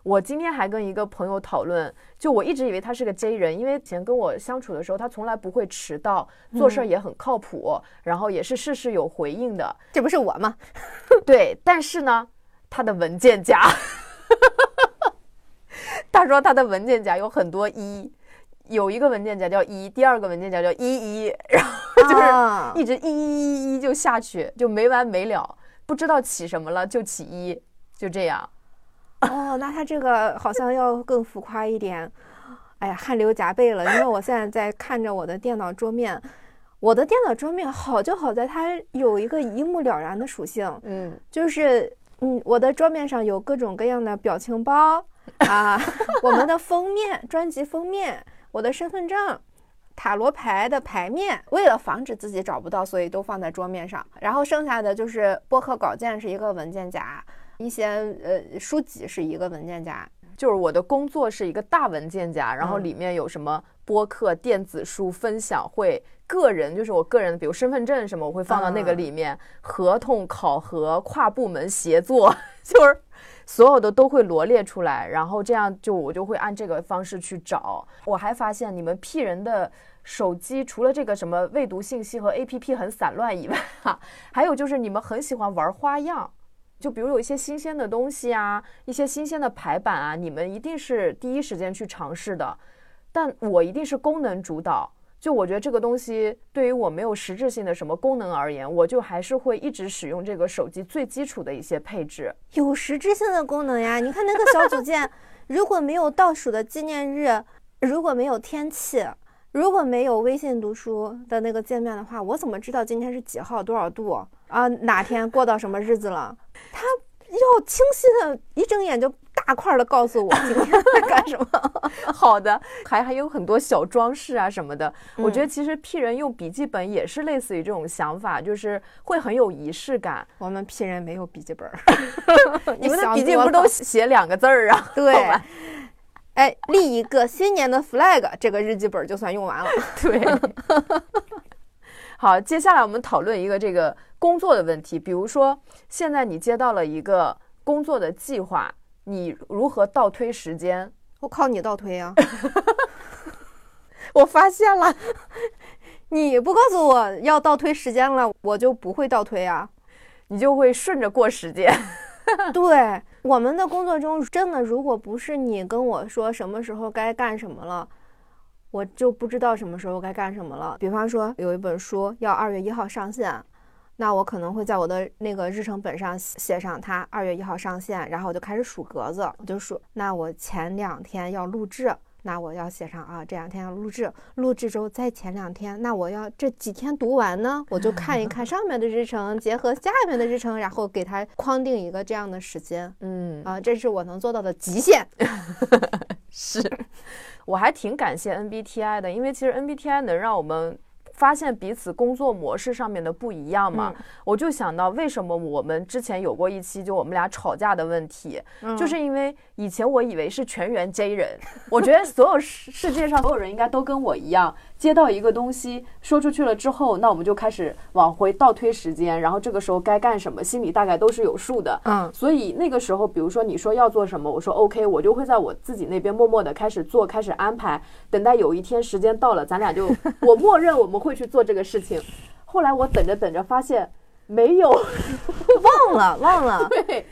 我今天还跟一个朋友讨论，就我一直以为他是个 J 人，因为以前跟我相处的时候，他从来不会迟到，做事儿也很靠谱，然后也是事事有回应的。这不是我吗？对，但是呢，他的文件夹。他说他的文件夹有很多一，有一个文件夹叫一，第二个文件夹叫一一，然后就是一直一一一一就下去，就没完没了，不知道起什么了就起一，就这样。哦，那他这个好像要更浮夸一点。哎呀，汗流浃背了，因为我现在在看着我的电脑桌面，我的电脑桌面好就好在它有一个一目了然的属性，嗯，就是。嗯，我的桌面上有各种各样的表情包 啊，我们的封面、专辑封面，我的身份证、塔罗牌的牌面。为了防止自己找不到，所以都放在桌面上。然后剩下的就是播客稿件是一个文件夹，一些呃书籍是一个文件夹。就是我的工作是一个大文件夹，然后里面有什么播客、电子书、分享会。个人就是我个人，比如身份证什么，我会放到那个里面。合同、考核、跨部门协作，就是所有的都会罗列出来，然后这样就我就会按这个方式去找。我还发现你们 P 人的手机除了这个什么未读信息和 APP 很散乱以外，哈，还有就是你们很喜欢玩花样，就比如有一些新鲜的东西啊，一些新鲜的排版啊，你们一定是第一时间去尝试的，但我一定是功能主导。就我觉得这个东西对于我没有实质性的什么功能而言，我就还是会一直使用这个手机最基础的一些配置。有实质性的功能呀！你看那个小组件，如果没有倒数的纪念日，如果没有天气，如果没有微信读书的那个界面的话，我怎么知道今天是几号多少度啊？哪天过到什么日子了？它要清晰的，一睁眼就。大块的告诉我 今天在干什么？好的，还还有很多小装饰啊什么的。我觉得其实 P 人用笔记本也是类似于这种想法，就是会很有仪式感。我们 P 人没有笔记本，你们的笔记不都写两个字儿啊？对，哎，立一个新年的 flag，这个日记本就算用完了。对，好，接下来我们讨论一个这个工作的问题，比如说现在你接到了一个工作的计划。你如何倒推时间？我靠你倒推呀！我发现了，你不告诉我要倒推时间了，我就不会倒推啊，你就会顺着过时间。对，我们的工作中真的，如果不是你跟我说什么时候该干什么了，我就不知道什么时候该干什么了。比方说，有一本书要二月一号上线。那我可能会在我的那个日程本上写上它二月一号上线，然后我就开始数格子，我就数。那我前两天要录制，那我要写上啊，这两天要录制，录制之后再前两天，那我要这几天读完呢，我就看一 看上面的日程，结合下面的日程，然后给它框定一个这样的时间。嗯啊，这是我能做到的极限。是，我还挺感谢 NBTI 的，因为其实 NBTI 能让我们。发现彼此工作模式上面的不一样嘛，我就想到为什么我们之前有过一期就我们俩吵架的问题，就是因为以前我以为是全员 J 人，我觉得所有世世界上所有人应该都跟我一样。接到一个东西说出去了之后，那我们就开始往回倒推时间，然后这个时候该干什么，心里大概都是有数的。嗯，所以那个时候，比如说你说要做什么，我说 OK，我就会在我自己那边默默的开始做，开始安排，等待有一天时间到了，咱俩就 我默认我们会去做这个事情。后来我等着等着发现没有，忘 了忘了。对。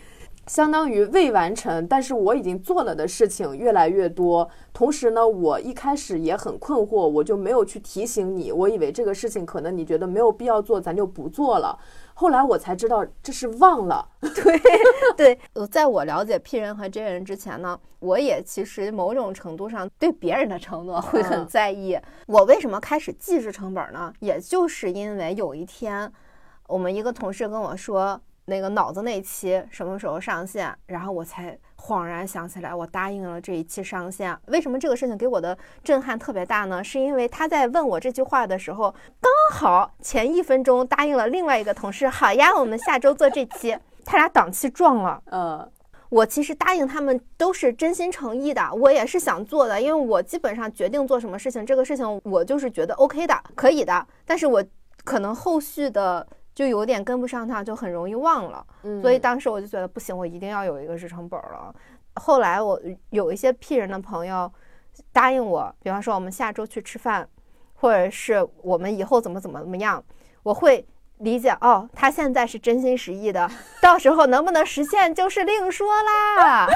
相当于未完成，但是我已经做了的事情越来越多。同时呢，我一开始也很困惑，我就没有去提醒你。我以为这个事情可能你觉得没有必要做，咱就不做了。后来我才知道这是忘了。对对，呃，在我了解 P 人和 J 人之前呢，我也其实某种程度上对别人的承诺会很在意。我为什么开始记事成本呢？也就是因为有一天，我们一个同事跟我说。那个脑子那期什么时候上线？然后我才恍然想起来，我答应了这一期上线。为什么这个事情给我的震撼特别大呢？是因为他在问我这句话的时候，刚好前一分钟答应了另外一个同事，好呀，我们下周做这期。他俩档期撞了。呃，我其实答应他们都是真心诚意的，我也是想做的，因为我基本上决定做什么事情，这个事情我就是觉得 OK 的，可以的。但是我可能后续的。就有点跟不上趟，就很容易忘了。所以当时我就觉得不行，我一定要有一个日程本了。后来我有一些 P 人的朋友答应我，比方说我们下周去吃饭，或者是我们以后怎么怎么怎么样，我会理解哦，他现在是真心实意的，到时候能不能实现就是另说啦。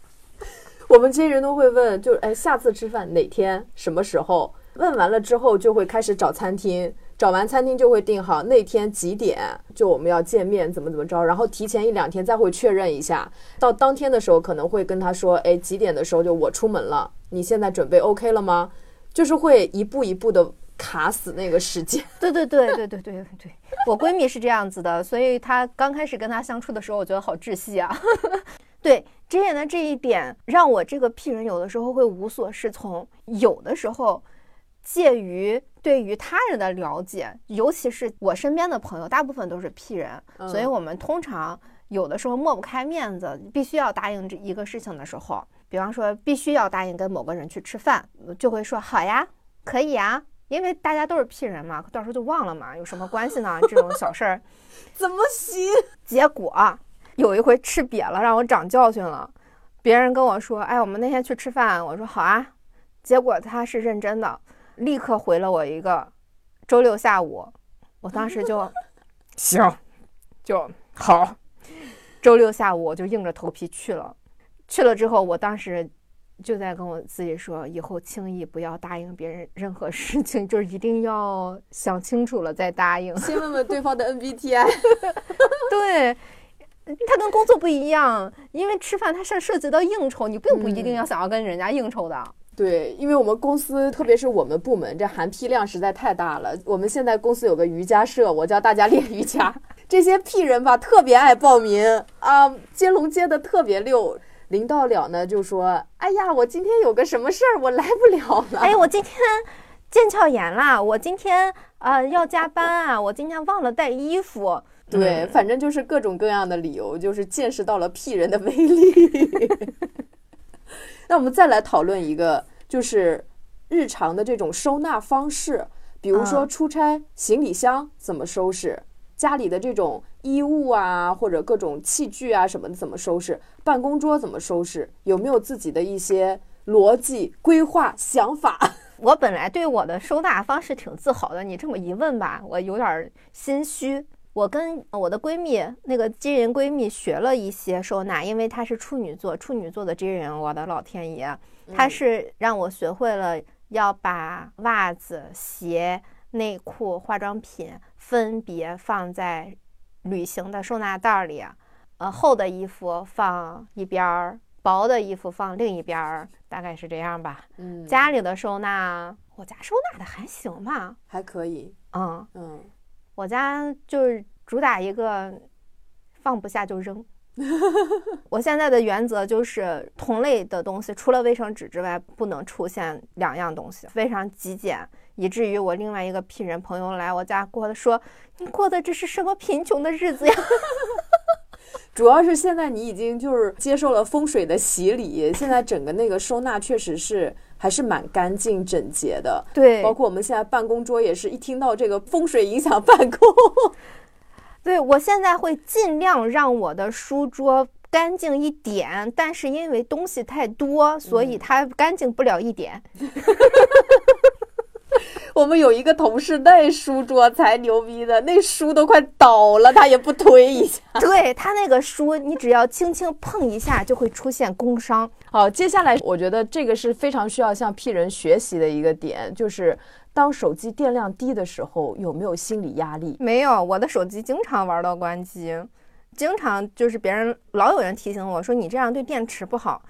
我们这些人都会问，就哎，下次吃饭哪天什么时候？问完了之后就会开始找餐厅。找完餐厅就会定好那天几点，就我们要见面，怎么怎么着，然后提前一两天再会确认一下。到当天的时候可能会跟他说，哎，几点的时候就我出门了，你现在准备 OK 了吗？就是会一步一步的卡死那个时间。对对对对对对对，我闺蜜是这样子的，所以她刚开始跟她相处的时候，我觉得好窒息啊。对，之前的这一点让我这个 P 人有的时候会无所适从，有的时候。介于对于他人的了解，尤其是我身边的朋友，大部分都是 P 人，所以我们通常有的时候抹不开面子，必须要答应这一个事情的时候，比方说必须要答应跟某个人去吃饭，就会说好呀，可以呀，因为大家都是 P 人嘛，到时候就忘了嘛，有什么关系呢？这种小事儿 怎么行？结果有一回吃瘪了，让我长教训了。别人跟我说，哎，我们那天去吃饭，我说好啊，结果他是认真的。立刻回了我一个，周六下午，我当时就 行，就好。周六下午我就硬着头皮去了，去了之后，我当时就在跟我自己说，以后轻易不要答应别人任何事情，就是一定要想清楚了再答应。先问问对方的 MBTI。对，他跟工作不一样，因为吃饭它是涉及到应酬，你并不一定要想要跟人家应酬的。对，因为我们公司，特别是我们部门，这含批量实在太大了。我们现在公司有个瑜伽社，我教大家练瑜伽。这些屁人吧，特别爱报名啊，接龙接的特别溜。临到了呢，就说：“哎呀，我今天有个什么事儿，我来不了了。哎，我今天腱鞘炎啦，我今天呃要加班啊，我今天忘了带衣服。”对，反正就是各种各样的理由，就是见识到了屁人的威力。那我们再来讨论一个，就是日常的这种收纳方式，比如说出差行李箱怎么收拾，家里的这种衣物啊，或者各种器具啊什么的怎么收拾，办公桌怎么收拾，有没有自己的一些逻辑规划想法？我本来对我的收纳方式挺自豪的，你这么一问吧，我有点心虚。我跟我的闺蜜那个金人闺蜜学了一些收纳，因为她是处女座，处女座的金人，我的老天爷，她是让我学会了要把袜子、鞋、内裤、化妆品分别放在旅行的收纳袋里，呃，厚的衣服放一边儿，薄的衣服放另一边儿，大概是这样吧。嗯，家里的收纳，我家收纳的还行吧，还可以。嗯嗯。我家就是主打一个放不下就扔。我现在的原则就是同类的东西，除了卫生纸之外，不能出现两样东西，非常极简，以至于我另外一个聘人朋友来我家过的说：“你过的这是什么贫穷的日子呀？” 主要是现在你已经就是接受了风水的洗礼，现在整个那个收纳确实是。还是蛮干净整洁的，对，包括我们现在办公桌也是一听到这个风水影响办公，对我现在会尽量让我的书桌干净一点，但是因为东西太多，所以它干净不了一点。我们有一个同事，那书桌才牛逼的，那书都快倒了，他也不推一下。对他那个书，你只要轻轻碰一下，就会出现工伤。好，接下来我觉得这个是非常需要向 P 人学习的一个点，就是当手机电量低的时候，有没有心理压力？没有，我的手机经常玩到关机，经常就是别人老有人提醒我说你这样对电池不好。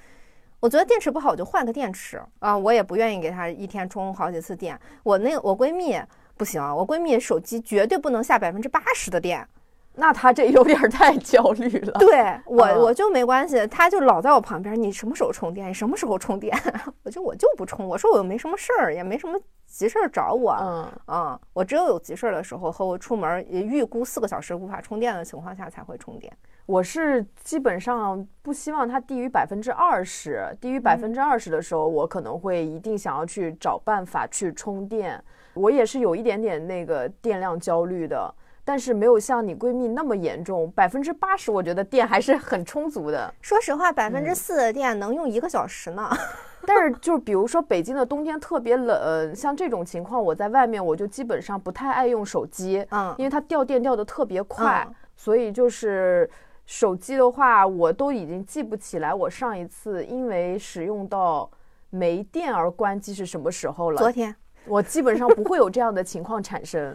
我觉得电池不好，我就换个电池啊！我也不愿意给她一天充好几次电。我那我闺蜜不行，我闺蜜手机绝对不能下百分之八十的电。那他这有点太焦虑了。对我，我就没关系，他就老在我旁边。你什么时候充电？你什么时候充电？我就我就不充。我说我又没什么事儿，也没什么急事儿找我。嗯嗯，我只有有急事儿的时候和我出门预估四个小时无法充电的情况下才会充电。我是基本上不希望它低于百分之二十，低于百分之二十的时候，我可能会一定想要去找办法去充电。我也是有一点点那个电量焦虑的。但是没有像你闺蜜那么严重，百分之八十我觉得电还是很充足的。说实话，百分之四的电能用一个小时呢。但是就是比如说北京的冬天特别冷，像这种情况，我在外面我就基本上不太爱用手机，嗯，因为它掉电掉的特别快，所以就是手机的话，我都已经记不起来我上一次因为使用到没电而关机是什么时候了。昨天，我基本上不会有这样的情况产生。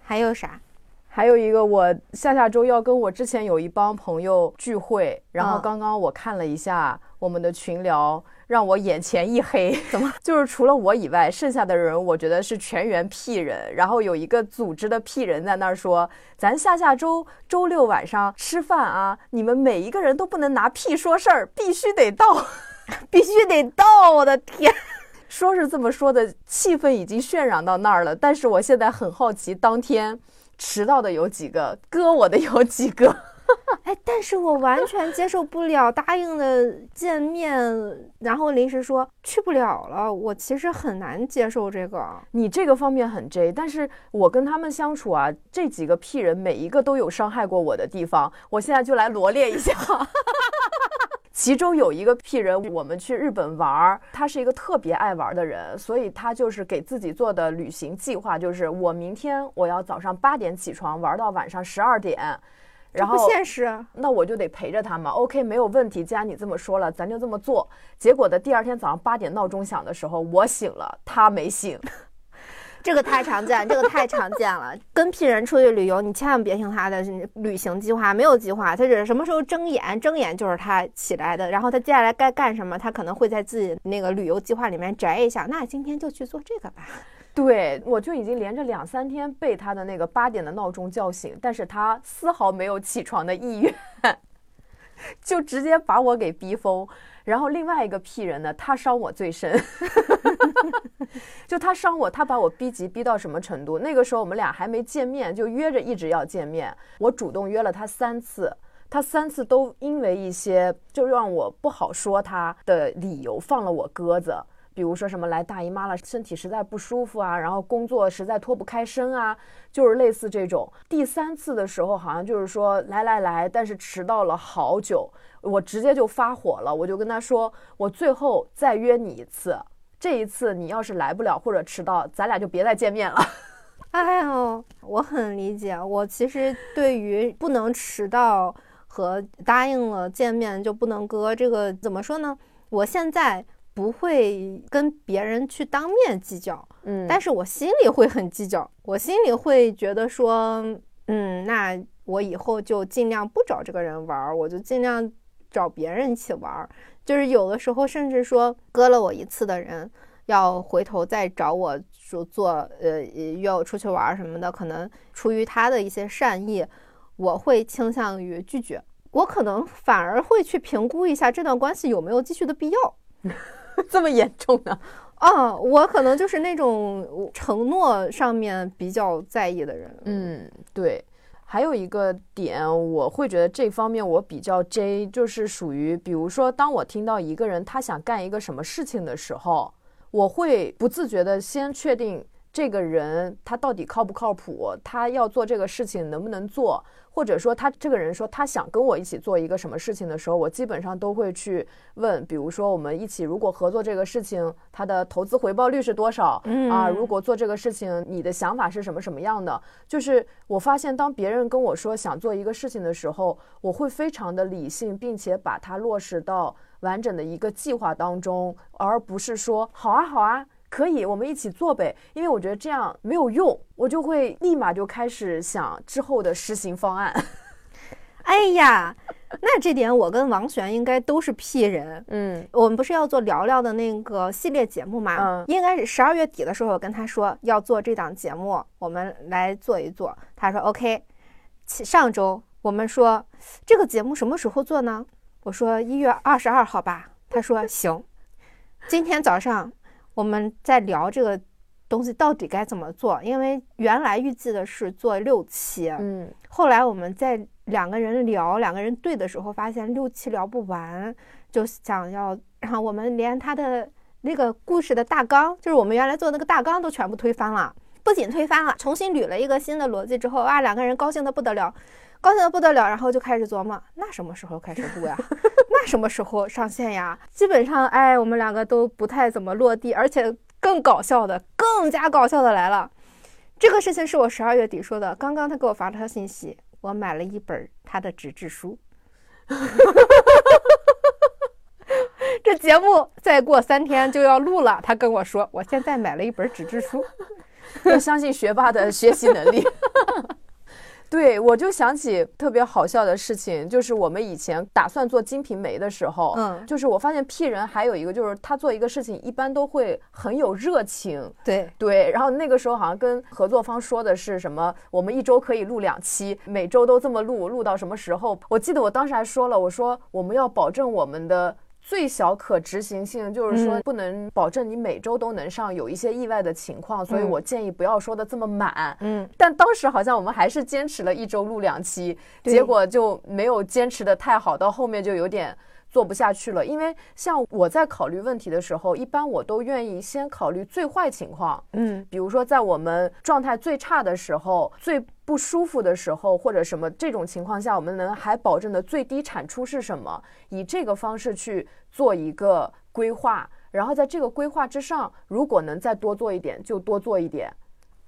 还有啥？还有一个，我下下周要跟我之前有一帮朋友聚会，然后刚刚我看了一下我们的群聊，让我眼前一黑。怎么？就是除了我以外，剩下的人我觉得是全员屁人。然后有一个组织的屁人在那儿说：“咱下下周周六晚上吃饭啊，你们每一个人都不能拿屁说事儿，必须得到，必须得到。”我的天，说是这么说的，气氛已经渲染到那儿了。但是我现在很好奇，当天。迟到的有几个，割我的有几个，哎，但是我完全接受不了答应的见面，然后临时说去不了了，我其实很难接受这个。你这个方面很 J，但是我跟他们相处啊，这几个屁人每一个都有伤害过我的地方，我现在就来罗列一下。其中有一个屁人，我们去日本玩儿，他是一个特别爱玩的人，所以他就是给自己做的旅行计划，就是我明天我要早上八点起床，玩到晚上十二点，然后不现实，那我就得陪着他嘛。OK，没有问题，既然你这么说了，咱就这么做。结果的第二天早上八点闹钟响的时候，我醒了，他没醒。这个太常见，这个太常见了。跟屁人出去旅游，你千万别听他的旅行计划，没有计划，他只是什么时候睁眼，睁眼就是他起来的。然后他接下来该干什么，他可能会在自己那个旅游计划里面摘一下。那今天就去做这个吧。对，我就已经连着两三天被他的那个八点的闹钟叫醒，但是他丝毫没有起床的意愿，就直接把我给逼疯。然后另外一个屁人呢，他伤我最深，就他伤我，他把我逼急逼到什么程度？那个时候我们俩还没见面，就约着一直要见面。我主动约了他三次，他三次都因为一些就让我不好说他的理由放了我鸽子。比如说什么来大姨妈了，身体实在不舒服啊，然后工作实在脱不开身啊，就是类似这种。第三次的时候，好像就是说来来来，但是迟到了好久，我直接就发火了，我就跟他说，我最后再约你一次，这一次你要是来不了或者迟到，咱俩就别再见面了。哎呦，我很理解，我其实对于不能迟到和答应了见面就不能割这个怎么说呢？我现在。不会跟别人去当面计较，嗯，但是我心里会很计较，我心里会觉得说，嗯，那我以后就尽量不找这个人玩，我就尽量找别人一起玩。就是有的时候，甚至说割了我一次的人，要回头再找我说做，呃，约我出去玩什么的，可能出于他的一些善意，我会倾向于拒绝，我可能反而会去评估一下这段关系有没有继续的必要。这么严重呢？啊，我可能就是那种承诺上面比较在意的人。嗯，对。还有一个点，我会觉得这方面我比较 J，就是属于，比如说，当我听到一个人他想干一个什么事情的时候，我会不自觉的先确定这个人他到底靠不靠谱，他要做这个事情能不能做。或者说他这个人说他想跟我一起做一个什么事情的时候，我基本上都会去问，比如说我们一起如果合作这个事情，他的投资回报率是多少？啊，如果做这个事情，你的想法是什么什么样的？就是我发现，当别人跟我说想做一个事情的时候，我会非常的理性，并且把它落实到完整的一个计划当中，而不是说好啊好啊。可以，我们一起做呗。因为我觉得这样没有用，我就会立马就开始想之后的实行方案。哎呀，那这点我跟王璇应该都是 P 人。嗯，我们不是要做聊聊的那个系列节目嘛？嗯，应该是十二月底的时候，我跟他说要做这档节目，我们来做一做。他说 OK。上周我们说这个节目什么时候做呢？我说一月二十二号吧。他说行。今天早上。我们在聊这个东西到底该怎么做，因为原来预计的是做六期，嗯，后来我们在两个人聊、两个人对的时候，发现六期聊不完，就想要，然后我们连他的那个故事的大纲，就是我们原来做那个大纲都全部推翻了，不仅推翻了，重新捋了一个新的逻辑之后，啊，两个人高兴的不得了。高兴的不得了，然后就开始琢磨，那什么时候开始录呀？那什么时候上线呀？基本上，哎，我们两个都不太怎么落地，而且更搞笑的，更加搞笑的来了。这个事情是我十二月底说的，刚刚他给我发了条信息，我买了一本他的纸质书。这节目再过三天就要录了，他跟我说，我现在买了一本纸质书。要相信学霸的学习能力。对，我就想起特别好笑的事情，就是我们以前打算做《金瓶梅》的时候，嗯，就是我发现 P 人还有一个，就是他做一个事情一般都会很有热情，对对。然后那个时候好像跟合作方说的是什么，我们一周可以录两期，每周都这么录，录到什么时候？我记得我当时还说了，我说我们要保证我们的。最小可执行性就是说，不能保证你每周都能上，有一些意外的情况，所以我建议不要说的这么满。嗯，但当时好像我们还是坚持了一周录两期，结果就没有坚持的太好，到后面就有点。做不下去了，因为像我在考虑问题的时候，一般我都愿意先考虑最坏情况。嗯，比如说在我们状态最差的时候、最不舒服的时候，或者什么这种情况下，我们能还保证的最低产出是什么？以这个方式去做一个规划，然后在这个规划之上，如果能再多做一点，就多做一点。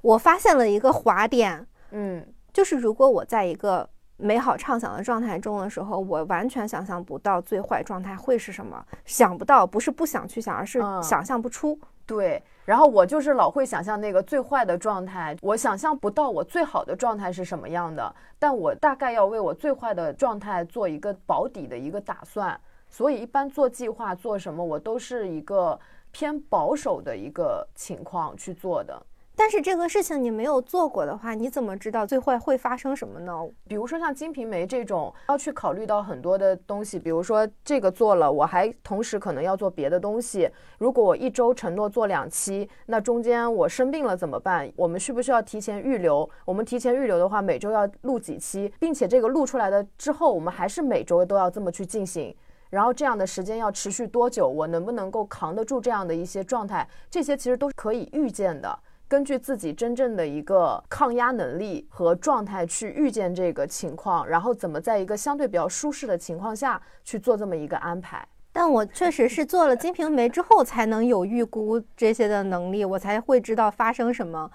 我发现了一个滑点，嗯，就是如果我在一个。美好畅想的状态中的时候，我完全想象不到最坏状态会是什么，想不到，不是不想去想，而是想象不出。对，然后我就是老会想象那个最坏的状态，我想象不到我最好的状态是什么样的，但我大概要为我最坏的状态做一个保底的一个打算。所以一般做计划做什么，我都是一个偏保守的一个情况去做的。但是这个事情你没有做过的话，你怎么知道最坏会发生什么呢？比如说像《金瓶梅》这种，要去考虑到很多的东西。比如说这个做了，我还同时可能要做别的东西。如果我一周承诺做两期，那中间我生病了怎么办？我们需不需要提前预留？我们提前预留的话，每周要录几期，并且这个录出来的之后，我们还是每周都要这么去进行。然后这样的时间要持续多久？我能不能够扛得住这样的一些状态？这些其实都是可以预见的。根据自己真正的一个抗压能力和状态去预见这个情况，然后怎么在一个相对比较舒适的情况下去做这么一个安排。但我确实是做了《金瓶梅》之后，才能有预估这些的能力，我才会知道发生什么，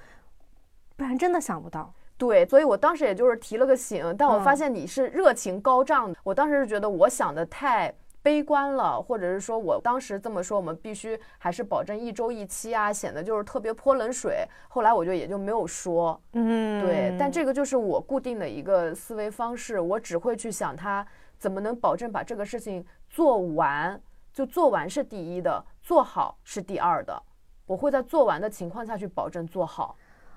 不然真的想不到。对，所以我当时也就是提了个醒，但我发现你是热情高涨的，我当时是觉得我想的太。悲观了，或者是说我当时这么说，我们必须还是保证一周一期啊，显得就是特别泼冷水。后来我就也就没有说，嗯，对。但这个就是我固定的一个思维方式，我只会去想他怎么能保证把这个事情做完，就做完是第一的，做好是第二的。我会在做完的情况下去保证做好。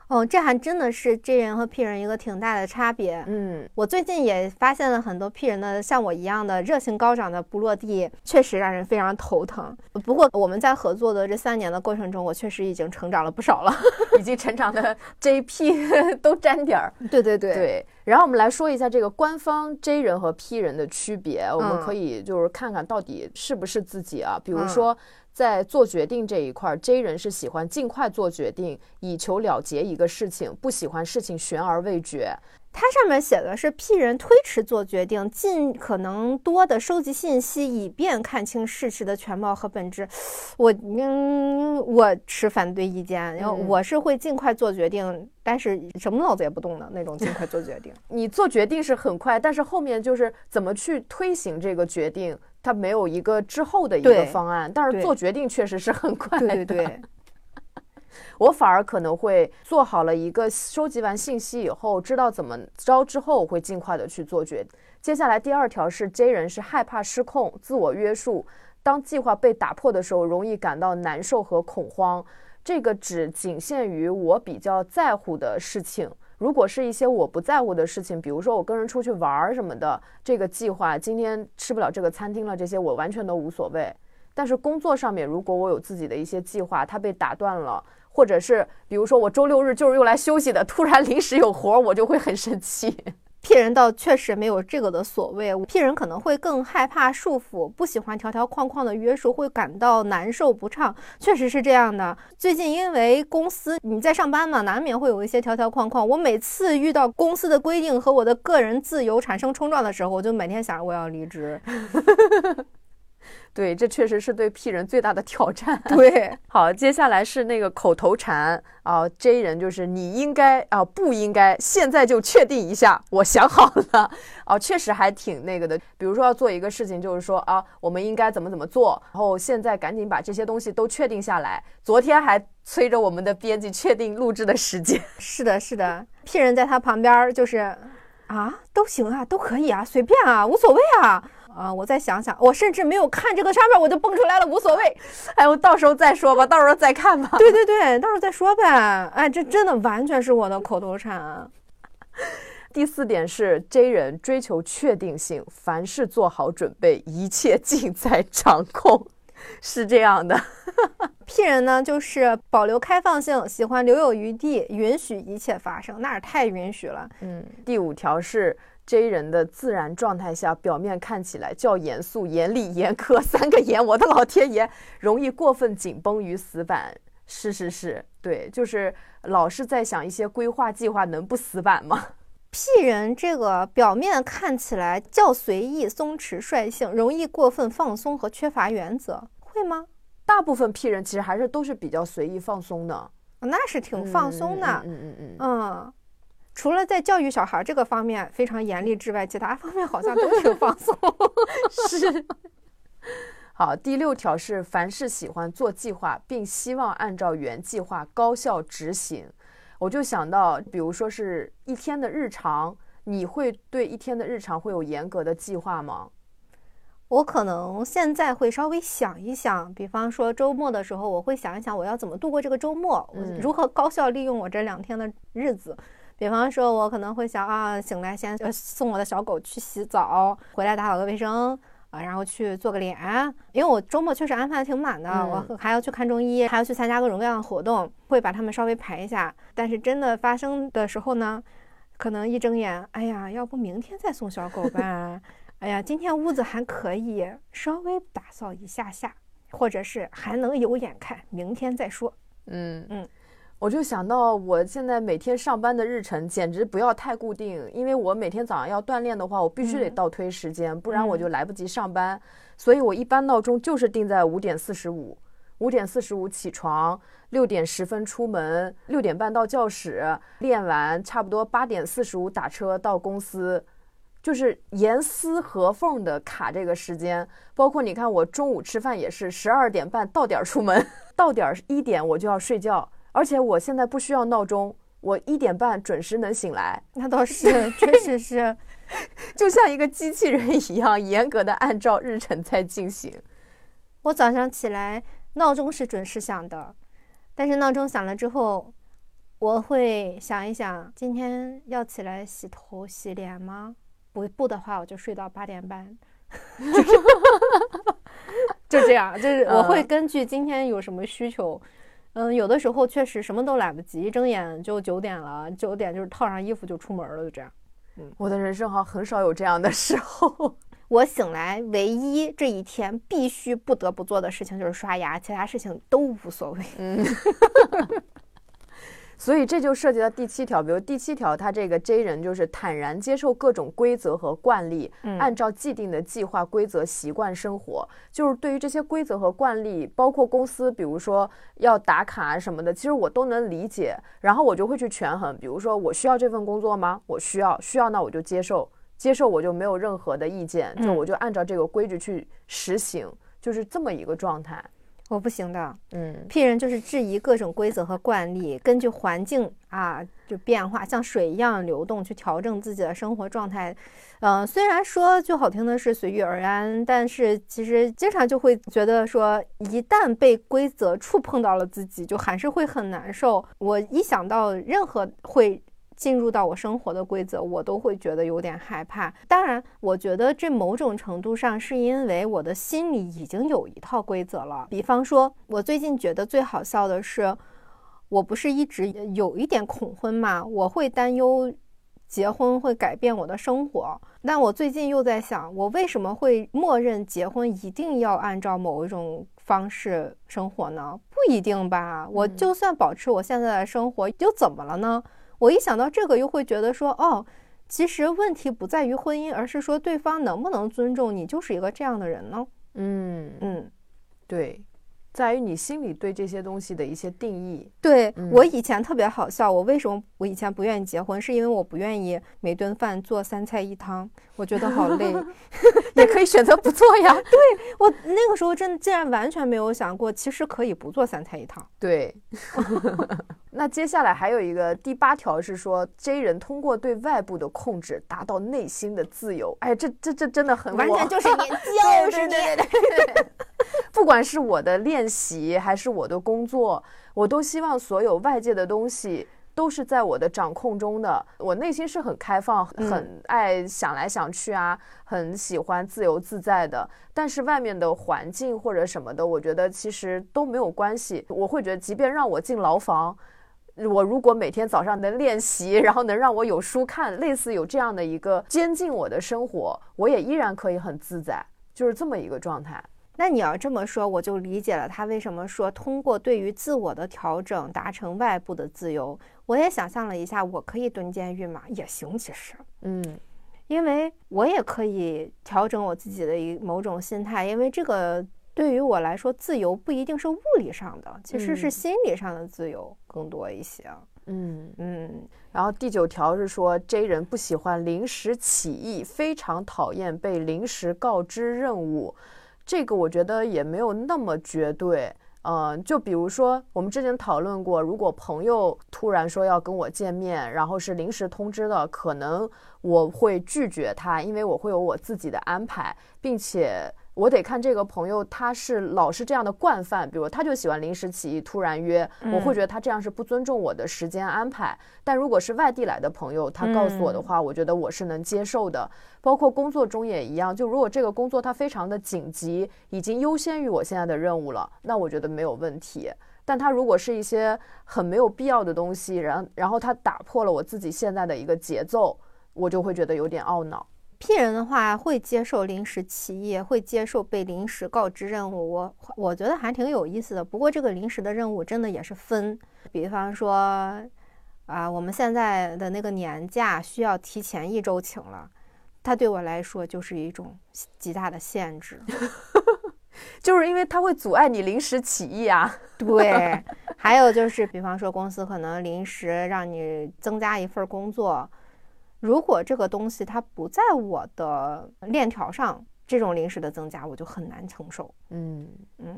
哦，这还真的是 J 人和 P 人一个挺大的差别。嗯，我最近也发现了很多 P 人的像我一样的热情高涨的不落地，确实让人非常头疼。不过我们在合作的这三年的过程中，我确实已经成长了不少了，已经成长的 J P 都沾点儿。对对对对。然后我们来说一下这个官方 J 人和 P 人的区别，我们可以就是看看到底是不是自己啊？比如说。在做决定这一块，J 人是喜欢尽快做决定，以求了结一个事情，不喜欢事情悬而未决。它上面写的是 P 人推迟做决定，尽可能多的收集信息，以便看清事实的全貌和本质。我嗯，我持反对意见，然后我是会尽快做决定，但是什么脑子也不动的那种尽快做决定。你做决定是很快，但是后面就是怎么去推行这个决定，它没有一个之后的一个方案。但是做决定确实是很快。对对对。我反而可能会做好了一个收集完信息以后，知道怎么着之后，会尽快的去做决。接下来第二条是 J 人是害怕失控、自我约束，当计划被打破的时候，容易感到难受和恐慌。这个只仅限于我比较在乎的事情。如果是一些我不在乎的事情，比如说我跟人出去玩儿什么的，这个计划今天吃不了这个餐厅了，这些我完全都无所谓。但是工作上面，如果我有自己的一些计划，它被打断了。或者是比如说我周六日就是用来休息的，突然临时有活儿，我就会很生气。P 人倒确实没有这个的所谓，P 人可能会更害怕束缚，不喜欢条条框框的约束，会感到难受不畅。确实是这样的。最近因为公司你在上班嘛，难免会有一些条条框框。我每次遇到公司的规定和我的个人自由产生冲撞的时候，我就每天想着我要离职。对，这确实是对 P 人最大的挑战。对，好，接下来是那个口头禅啊，J 人就是你应该啊，不应该，现在就确定一下，我想好了啊，确实还挺那个的。比如说要做一个事情，就是说啊，我们应该怎么怎么做，然后现在赶紧把这些东西都确定下来。昨天还催着我们的编辑确定录制的时间。是的，是的，P 人在他旁边就是啊，都行啊，都可以啊，随便啊，无所谓啊。啊，我再想想，我甚至没有看这个上面，我就蹦出来了，无所谓。哎，我到时候再说吧，到时候再看吧。对对对，到时候再说呗。哎，这真的完全是我的口头禅。第四点是 J 人追求确定性，凡事做好准备，一切尽在掌控，是这样的。P 人呢，就是保留开放性，喜欢留有余地，允许一切发生，那是太允许了。嗯，第五条是。J 人的自然状态下，表面看起来较严肃、严厉、严苛，三个严，我的老天爷，容易过分紧绷于死板。是是是，对，就是老是在想一些规划计划，能不死板吗？P 人这个表面看起来较随意、松弛、率性，容易过分放松和缺乏原则，会吗？大部分 P 人其实还是都是比较随意放松的，那是挺放松的。嗯嗯嗯嗯嗯。除了在教育小孩这个方面非常严厉之外，其他方面好像都挺放松。是。好，第六条是凡事喜欢做计划，并希望按照原计划高效执行。我就想到，比如说是一天的日常，你会对一天的日常会有严格的计划吗？我可能现在会稍微想一想，比方说周末的时候，我会想一想我要怎么度过这个周末，如何高效利用我这两天的日子。比方说，我可能会想啊，醒来先送我的小狗去洗澡，回来打扫个卫生啊，然后去做个脸，因为我周末确实安排的挺满的，我还要去看中医，还要去参加各种各样的活动，会把他们稍微排一下。但是真的发生的时候呢，可能一睁眼，哎呀，要不明天再送小狗吧？哎呀，今天屋子还可以，稍微打扫一下下，或者是还能有眼看，明天再说。嗯嗯。我就想到，我现在每天上班的日程简直不要太固定，因为我每天早上要锻炼的话，我必须得倒推时间，不然我就来不及上班。所以我一般闹钟就是定在五点四十五，五点四十五起床，六点十分出门，六点半到教室练完，差不多八点四十五打车到公司，就是严丝合缝的卡这个时间。包括你看，我中午吃饭也是十二点半到点儿出门，到点儿一点我就要睡觉。而且我现在不需要闹钟，我一点半准时能醒来。那倒是，确实是，就像一个机器人一样，严格的按照日程在进行。我早上起来，闹钟是准时响的，但是闹钟响了之后，我会想一想，今天要起来洗头洗脸吗？不不的话，我就睡到八点半。就这样，就是我会根据今天有什么需求。嗯，有的时候确实什么都来不及，一睁眼就九点了，九点就是套上衣服就出门了，就这样。嗯，我的人生好像很少有这样的时候。我醒来唯一这一天必须不得不做的事情就是刷牙，其他事情都无所谓。嗯。所以这就涉及到第七条，比如第七条，他这个 J 人就是坦然接受各种规则和惯例，按照既定的计划规则习惯生活。就是对于这些规则和惯例，包括公司，比如说要打卡什么的，其实我都能理解。然后我就会去权衡，比如说我需要这份工作吗？我需要，需要那我就接受，接受我就没有任何的意见，就我就按照这个规矩去实行，就是这么一个状态。我不行的，嗯，P 人就是质疑各种规则和惯例，根据环境啊就变化，像水一样流动，去调整自己的生活状态。嗯，虽然说就好听的是随遇而安，但是其实经常就会觉得说，一旦被规则触碰到了自己，就还是会很难受。我一想到任何会。进入到我生活的规则，我都会觉得有点害怕。当然，我觉得这某种程度上是因为我的心里已经有一套规则了。比方说，我最近觉得最好笑的是，我不是一直有一点恐婚嘛？我会担忧结婚会改变我的生活。但我最近又在想，我为什么会默认结婚一定要按照某一种方式生活呢？不一定吧？我就算保持我现在的生活，又怎么了呢？我一想到这个，又会觉得说，哦，其实问题不在于婚姻，而是说对方能不能尊重你，就是一个这样的人呢？嗯嗯，对。在于你心里对这些东西的一些定义。对我以前特别好笑，我为什么我以前不愿意结婚，是因为我不愿意每顿饭做三菜一汤，我觉得好累。也可以选择不做呀。对我那个时候真的竟然完全没有想过，其实可以不做三菜一汤。对。那接下来还有一个第八条是说，J 人通过对外部的控制达到内心的自由。哎，这这这真的很完全就是你，就是你。不管是我的练习还是我的工作，我都希望所有外界的东西都是在我的掌控中的。我内心是很开放，很爱想来想去啊，很喜欢自由自在的。但是外面的环境或者什么的，我觉得其实都没有关系。我会觉得，即便让我进牢房，我如果每天早上能练习，然后能让我有书看，类似有这样的一个监禁我的生活，我也依然可以很自在，就是这么一个状态。那你要这么说，我就理解了他为什么说通过对于自我的调整达成外部的自由。我也想象了一下，我可以蹲监狱吗？也行，其实，嗯，因为我也可以调整我自己的一某种心态，因为这个对于我来说，自由不一定是物理上的，其实是心理上的自由更多一些。嗯嗯。然后第九条是说，J 人不喜欢临时起意，非常讨厌被临时告知任务。这个我觉得也没有那么绝对，嗯，就比如说我们之前讨论过，如果朋友突然说要跟我见面，然后是临时通知的，可能我会拒绝他，因为我会有我自己的安排，并且。我得看这个朋友，他是老是这样的惯犯，比如他就喜欢临时起意突然约，我会觉得他这样是不尊重我的时间安排。但如果是外地来的朋友，他告诉我的话，我觉得我是能接受的。包括工作中也一样，就如果这个工作它非常的紧急，已经优先于我现在的任务了，那我觉得没有问题。但他如果是一些很没有必要的东西，然然后他打破了我自己现在的一个节奏，我就会觉得有点懊恼。P 人的话会接受临时起意，会接受被临时告知任务。我我觉得还挺有意思的。不过这个临时的任务真的也是分，比方说，啊，我们现在的那个年假需要提前一周请了，它对我来说就是一种极大的限制，就是因为它会阻碍你临时起意啊。对，还有就是，比方说公司可能临时让你增加一份工作。如果这个东西它不在我的链条上，这种临时的增加我就很难承受。嗯嗯，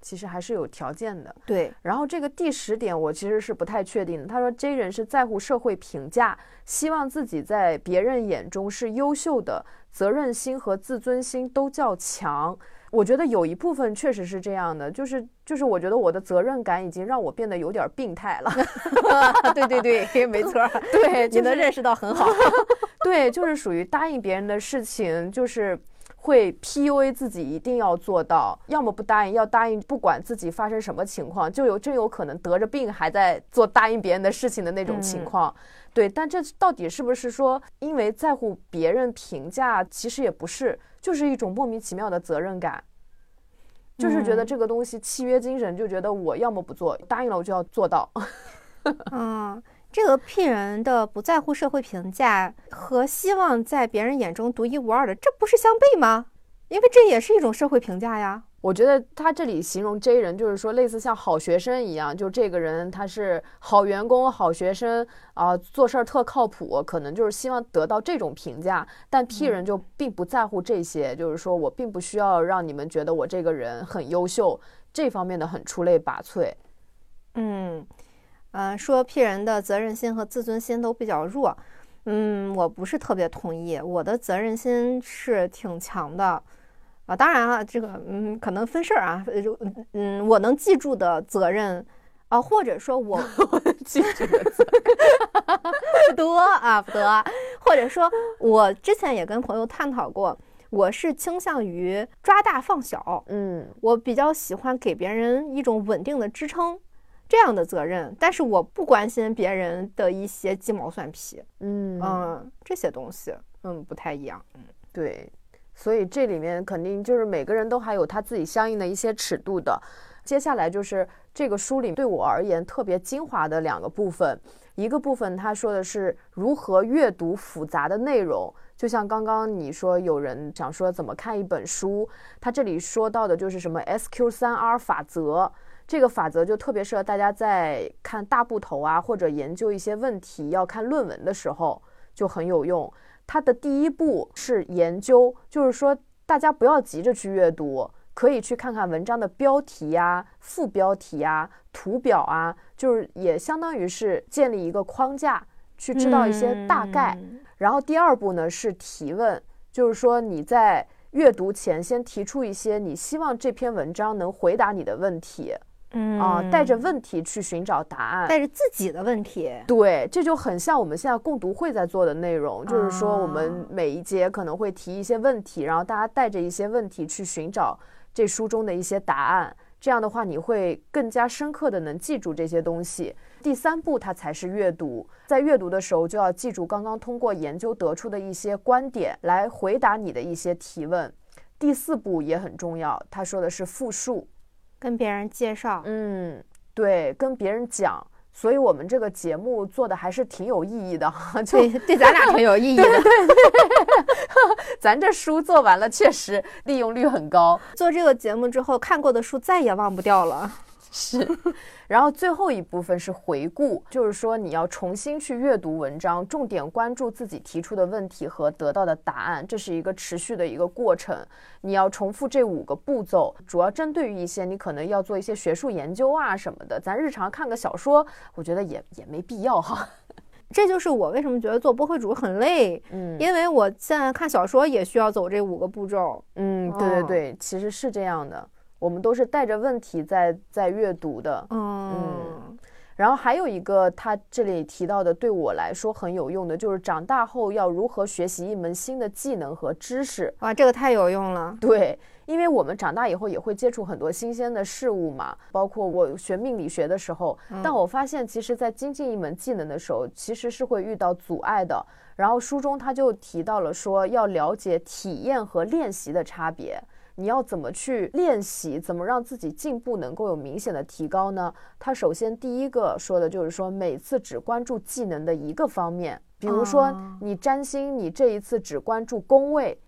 其实还是有条件的。对。然后这个第十点我其实是不太确定的。他说 J 人是在乎社会评价，希望自己在别人眼中是优秀的，责任心和自尊心都较强。我觉得有一部分确实是这样的，就是就是我觉得我的责任感已经让我变得有点病态了。对对对，没错，对，你能认识到很好。对，就是属于答应别人的事情，就是会 PUA 自己一定要做到，要么不答应，要答应，不管自己发生什么情况，就有真有可能得着病还在做答应别人的事情的那种情况。对，但这到底是不是说因为在乎别人评价？其实也不是，就是一种莫名其妙的责任感，就是觉得这个东西契约精神，就觉得我要么不做，答应了我就要做到。嗯，这个 P 人的不在乎社会评价和希望在别人眼中独一无二的，这不是相悖吗？因为这也是一种社会评价呀。我觉得他这里形容 J 人，就是说类似像好学生一样，就这个人他是好员工、好学生啊，做事儿特靠谱，可能就是希望得到这种评价。但 P 人就并不在乎这些，就是说我并不需要让你们觉得我这个人很优秀，这方面的很出类拔萃。嗯，呃，说 P 人的责任心和自尊心都比较弱，嗯，我不是特别同意，我的责任心是挺强的。啊，当然了，这个嗯，可能分事儿啊，嗯嗯，我能记住的责任啊，或者说我 记住的责任。不多啊，不多，或者说我之前也跟朋友探讨过，我是倾向于抓大放小，嗯，我比较喜欢给别人一种稳定的支撑这样的责任，但是我不关心别人的一些鸡毛蒜皮，嗯。嗯，这些东西，嗯，不太一样，嗯，对。所以这里面肯定就是每个人都还有他自己相应的一些尺度的。接下来就是这个书里对我而言特别精华的两个部分，一个部分他说的是如何阅读复杂的内容，就像刚刚你说有人想说怎么看一本书，他这里说到的就是什么 SQ 三 R 法则，这个法则就特别适合大家在看大部头啊或者研究一些问题要看论文的时候就很有用。它的第一步是研究，就是说大家不要急着去阅读，可以去看看文章的标题呀、副标题呀、图表啊，就是也相当于是建立一个框架，去知道一些大概。然后第二步呢是提问，就是说你在阅读前先提出一些你希望这篇文章能回答你的问题。嗯啊，带着问题去寻找答案，带着自己的问题，对，这就很像我们现在共读会在做的内容，就是说我们每一节可能会提一些问题，然后大家带着一些问题去寻找这书中的一些答案，这样的话你会更加深刻的能记住这些东西。第三步，它才是阅读，在阅读的时候就要记住刚刚通过研究得出的一些观点来回答你的一些提问。第四步也很重要，他说的是复述。跟别人介绍，嗯，对，跟别人讲，所以我们这个节目做的还是挺有意义的哈，对，对，咱俩挺有意义的，对对对，咱这书做完了，确实利用率很高。做这个节目之后，看过的书再也忘不掉了。是，然后最后一部分是回顾，就是说你要重新去阅读文章，重点关注自己提出的问题和得到的答案，这是一个持续的一个过程。你要重复这五个步骤，主要针对于一些你可能要做一些学术研究啊什么的，咱日常看个小说，我觉得也也没必要哈。这就是我为什么觉得做播客主很累，嗯，因为我现在看小说也需要走这五个步骤。嗯，对对对，其实是这样的。我们都是带着问题在在阅读的，嗯，然后还有一个他这里提到的，对我来说很有用的，就是长大后要如何学习一门新的技能和知识。哇，这个太有用了。对，因为我们长大以后也会接触很多新鲜的事物嘛，包括我学命理学的时候，但我发现其实，在精进一门技能的时候，其实是会遇到阻碍的。然后书中他就提到了说，要了解体验和练习的差别。你要怎么去练习？怎么让自己进步能够有明显的提高呢？他首先第一个说的就是说，每次只关注技能的一个方面，比如说你占星，你这一次只关注宫位，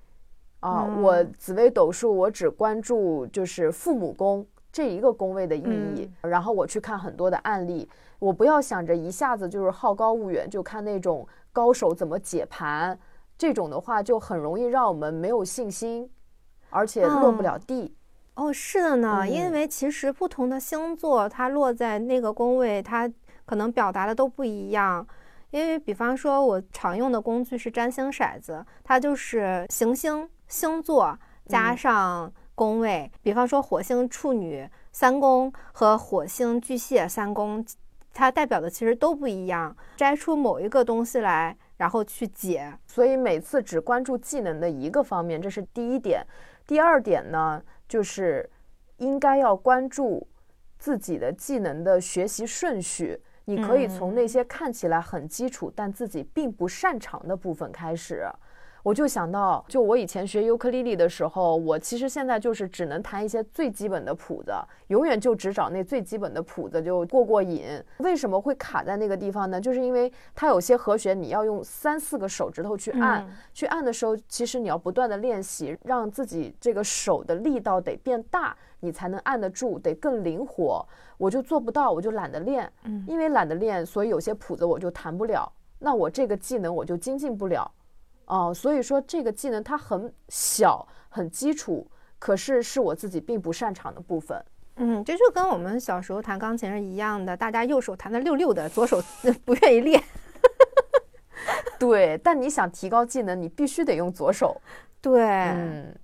啊，我紫微斗数我只关注就是父母宫这一个宫位的意义，然后我去看很多的案例，我不要想着一下子就是好高骛远，就看那种高手怎么解盘，这种的话就很容易让我们没有信心。而且落不了地，哦，是的呢，因为其实不同的星座，它落在那个宫位，它可能表达的都不一样。因为比方说，我常用的工具是占星骰子，它就是行星、星座加上宫位。比方说，火星处女三宫和火星巨蟹三宫。它代表的其实都不一样。摘出某一个东西来，然后去解。所以每次只关注技能的一个方面，这是第一点。第二点呢，就是应该要关注自己的技能的学习顺序。你可以从那些看起来很基础，但自己并不擅长的部分开始。我就想到，就我以前学尤克里里的时候，我其实现在就是只能弹一些最基本的谱子，永远就只找那最基本的谱子就过过瘾。为什么会卡在那个地方呢？就是因为它有些和弦你要用三四个手指头去按，去按的时候，其实你要不断的练习，让自己这个手的力道得变大，你才能按得住，得更灵活。我就做不到，我就懒得练，嗯因为懒得练，所以有些谱子我就弹不了，那我这个技能我就精进不了。哦，所以说这个技能它很小很基础，可是是我自己并不擅长的部分。嗯，这就跟我们小时候弹钢琴是一样的，大家右手弹的溜溜的，左手 不愿意练。对，但你想提高技能，你必须得用左手。对，嗯。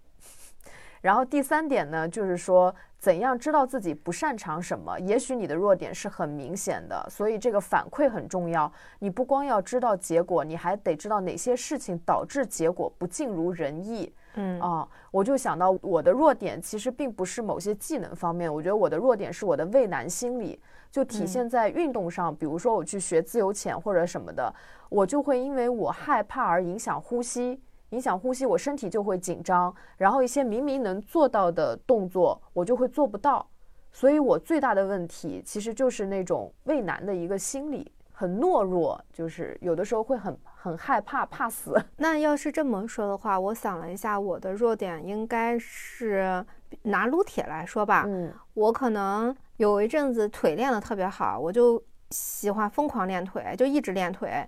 然后第三点呢，就是说。怎样知道自己不擅长什么？也许你的弱点是很明显的，所以这个反馈很重要。你不光要知道结果，你还得知道哪些事情导致结果不尽如人意。嗯啊，我就想到我的弱点其实并不是某些技能方面，我觉得我的弱点是我的畏难心理，就体现在运动上。比如说我去学自由潜或者什么的，我就会因为我害怕而影响呼吸。影响呼吸，我身体就会紧张，然后一些明明能做到的动作，我就会做不到。所以我最大的问题其实就是那种畏难的一个心理，很懦弱，就是有的时候会很很害怕，怕死。那要是这么说的话，我想了一下，我的弱点应该是拿撸铁来说吧。嗯，我可能有一阵子腿练得特别好，我就喜欢疯狂练腿，就一直练腿。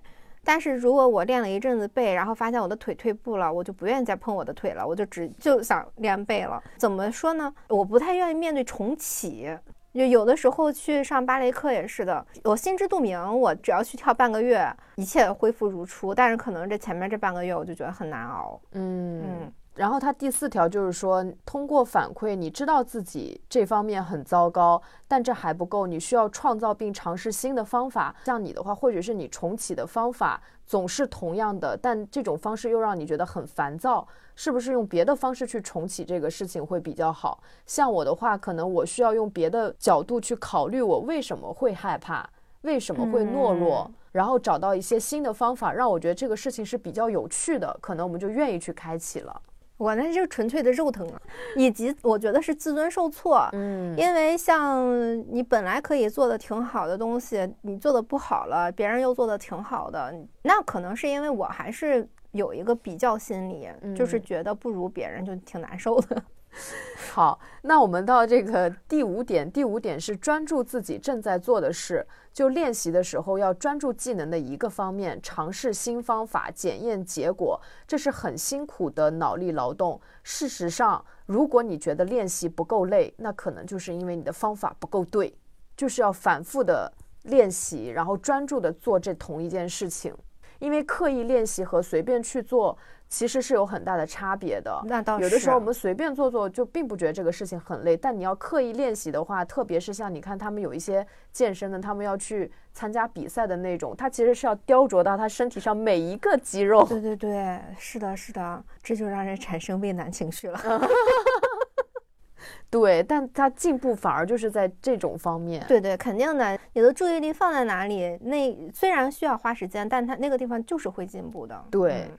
但是如果我练了一阵子背，然后发现我的腿退步了，我就不愿意再碰我的腿了，我就只就想练背了。怎么说呢？我不太愿意面对重启，就有的时候去上芭蕾课也是的，我心知肚明，我只要去跳半个月，一切恢复如初。但是可能这前面这半个月，我就觉得很难熬。嗯嗯。然后他第四条就是说，通过反馈，你知道自己这方面很糟糕，但这还不够，你需要创造并尝试新的方法。像你的话，或者是你重启的方法总是同样的，但这种方式又让你觉得很烦躁，是不是用别的方式去重启这个事情会比较好？像我的话，可能我需要用别的角度去考虑我为什么会害怕，为什么会懦弱，然后找到一些新的方法，让我觉得这个事情是比较有趣的，可能我们就愿意去开启了。我那就纯粹的肉疼啊，以及我觉得是自尊受挫。嗯，因为像你本来可以做的挺好的东西，你做的不好了，别人又做的挺好的，那可能是因为我还是有一个比较心理，就是觉得不如别人就挺难受的。好，那我们到这个第五点。第五点是专注自己正在做的事。就练习的时候要专注技能的一个方面，尝试新方法，检验结果，这是很辛苦的脑力劳动。事实上，如果你觉得练习不够累，那可能就是因为你的方法不够对。就是要反复的练习，然后专注的做这同一件事情。因为刻意练习和随便去做。其实是有很大的差别的。那倒是，有的时候我们随便做做就并不觉得这个事情很累，但你要刻意练习的话，特别是像你看他们有一些健身的，他们要去参加比赛的那种，他其实是要雕琢到他身体上每一个肌肉。对对对，是的，是的，这就让人产生畏难情绪了。对，但他进步反而就是在这种方面。对对，肯定的，你的注意力放在哪里，那虽然需要花时间，但他那个地方就是会进步的。对。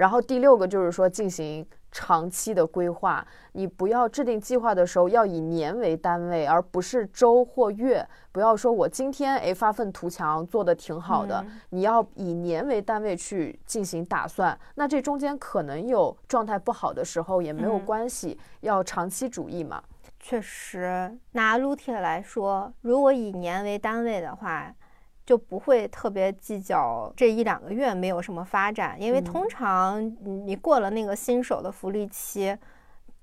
然后第六个就是说进行长期的规划，你不要制定计划的时候要以年为单位，而不是周或月。不要说我今天诶发愤图强做的挺好的，你要以年为单位去进行打算。那这中间可能有状态不好的时候也没有关系，要长期主义嘛。确实，拿撸铁来说，如果以年为单位的话。就不会特别计较这一两个月没有什么发展，因为通常你过了那个新手的福利期，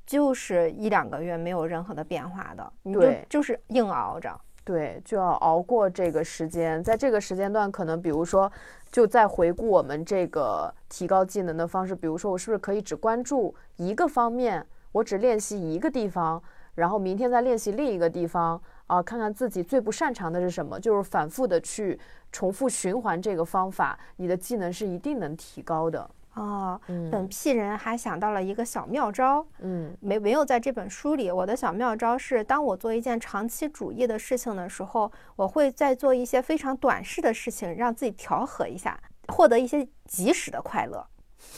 就是一两个月没有任何的变化的，你就就是硬熬着，对，就要熬过这个时间，在这个时间段，可能比如说，就在回顾我们这个提高技能的方式，比如说我是不是可以只关注一个方面，我只练习一个地方，然后明天再练习另一个地方。啊，看看自己最不擅长的是什么，就是反复的去重复循环这个方法，你的技能是一定能提高的。哦，本屁人还想到了一个小妙招，嗯，没没有在这本书里。我的小妙招是，当我做一件长期主义的事情的时候，我会再做一些非常短视的事情，让自己调和一下，获得一些及时的快乐。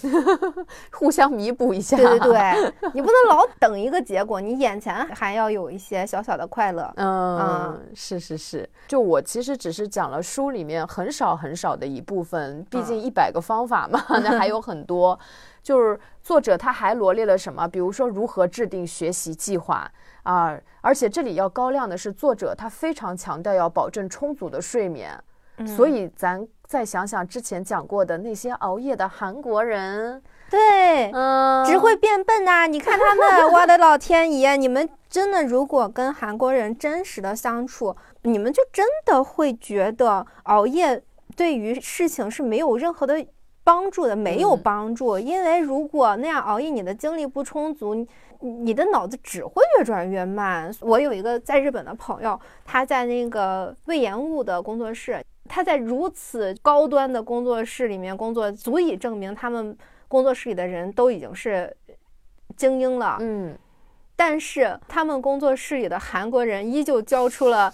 互相弥补一下，对对对，你不能老等一个结果，你眼前还要有一些小小的快乐。嗯，是是是，就我其实只是讲了书里面很少很少的一部分，毕竟一百个方法嘛，那还有很多。就是作者他还罗列了什么，比如说如何制定学习计划啊，而且这里要高亮的是，作者他非常强调要保证充足的睡眠。所以咱再想想之前讲过的那些熬夜的韩国人，对，嗯，只会变笨呐！你看他们，我的老天爷！你们真的如果跟韩国人真实的相处，你们就真的会觉得熬夜对于事情是没有任何的帮助的，没有帮助。因为如果那样熬夜，你的精力不充足，你的脑子只会越转越慢。我有一个在日本的朋友，他在那个魏延物的工作室。他在如此高端的工作室里面工作，足以证明他们工作室里的人都已经是精英了。嗯，但是他们工作室里的韩国人依旧交出了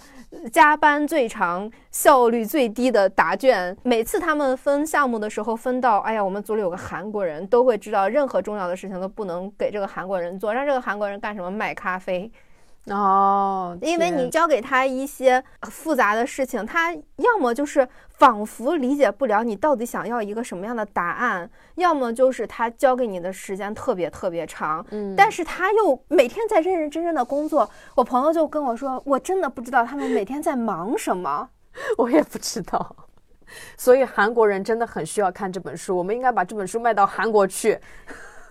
加班最长、效率最低的答卷。每次他们分项目的时候，分到哎呀，我们组里有个韩国人，都会知道任何重要的事情都不能给这个韩国人做，让这个韩国人干什么？卖咖啡。哦，因为你交给他一些复杂的事情，他要么就是仿佛理解不了你到底想要一个什么样的答案，要么就是他交给你的时间特别特别长。嗯，但是他又每天在认认真真的工作。我朋友就跟我说，我真的不知道他们每天在忙什么，我也不知道。所以韩国人真的很需要看这本书，我们应该把这本书卖到韩国去。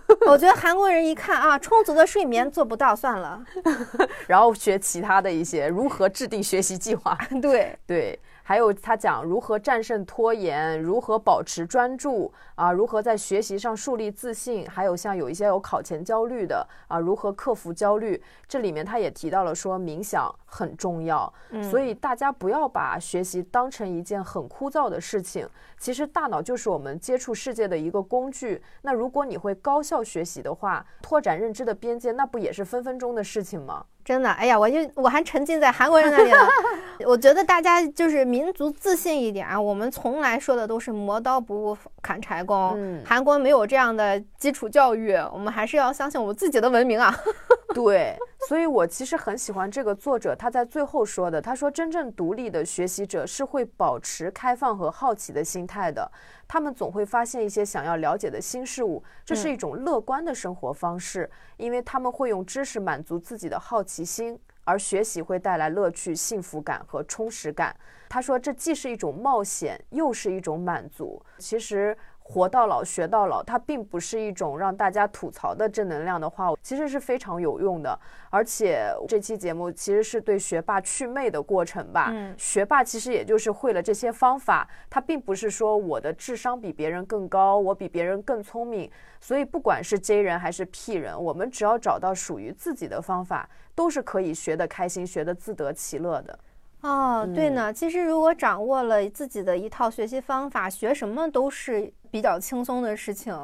我觉得韩国人一看啊，充足的睡眠做不到，算了，然后学其他的一些如何制定学习计划。对 对。还有他讲如何战胜拖延，如何保持专注啊，如何在学习上树立自信，还有像有一些有考前焦虑的啊，如何克服焦虑。这里面他也提到了说冥想很重要，所以大家不要把学习当成一件很枯燥的事情。其实大脑就是我们接触世界的一个工具。那如果你会高效学习的话，拓展认知的边界，那不也是分分钟的事情吗？真的，哎呀，我就我还沉浸在韩国人那里了。我觉得大家就是民族自信一点啊。我们从来说的都是磨刀不误砍柴工。嗯，韩国没有这样的基础教育，我们还是要相信我们自己的文明啊。对，所以我其实很喜欢这个作者他在最后说的，他说真正独立的学习者是会保持开放和好奇的心态的。他们总会发现一些想要了解的新事物，这是一种乐观的生活方式，因为他们会用知识满足自己的好奇心，而学习会带来乐趣、幸福感和充实感。他说，这既是一种冒险，又是一种满足。其实。活到老学到老，它并不是一种让大家吐槽的正能量的话，其实是非常有用的。而且这期节目其实是对学霸祛魅的过程吧。嗯，学霸其实也就是会了这些方法，他并不是说我的智商比别人更高，我比别人更聪明。所以不管是 J 人还是 P 人，我们只要找到属于自己的方法，都是可以学得开心、学得自得其乐的。哦，对呢，其实如果掌握了自己的一套学习方法，学什么都是比较轻松的事情。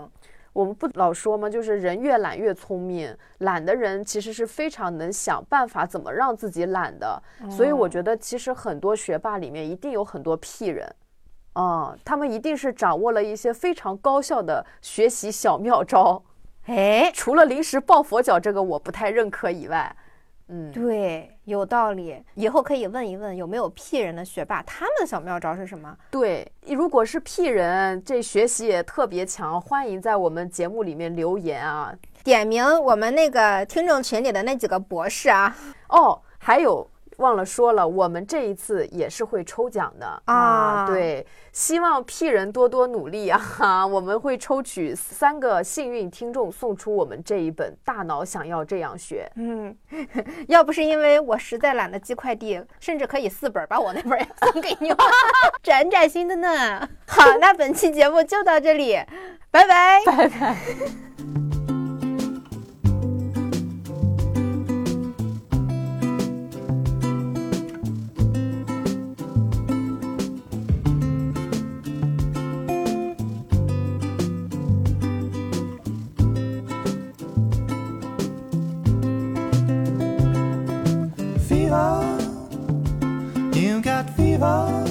我们不老说吗？就是人越懒越聪明，懒的人其实是非常能想办法怎么让自己懒的。所以我觉得，其实很多学霸里面一定有很多屁人，啊，他们一定是掌握了一些非常高效的学习小妙招。哎，除了临时抱佛脚这个我不太认可以外。嗯，对，有道理。以后可以问一问有没有 P 人的学霸，他们的小妙招是什么？对，如果是 P 人，这学习也特别强，欢迎在我们节目里面留言啊，点名我们那个听众群里的那几个博士啊。哦，还有。忘了说了，我们这一次也是会抽奖的啊！对，希望 P 人多多努力啊！我们会抽取三个幸运听众，送出我们这一本《大脑想要这样学》。嗯，要不是因为我实在懒得寄快递，甚至可以四本把我那本也 送给你，崭崭新的呢。好，那本期节目就到这里，拜拜，拜拜。Oh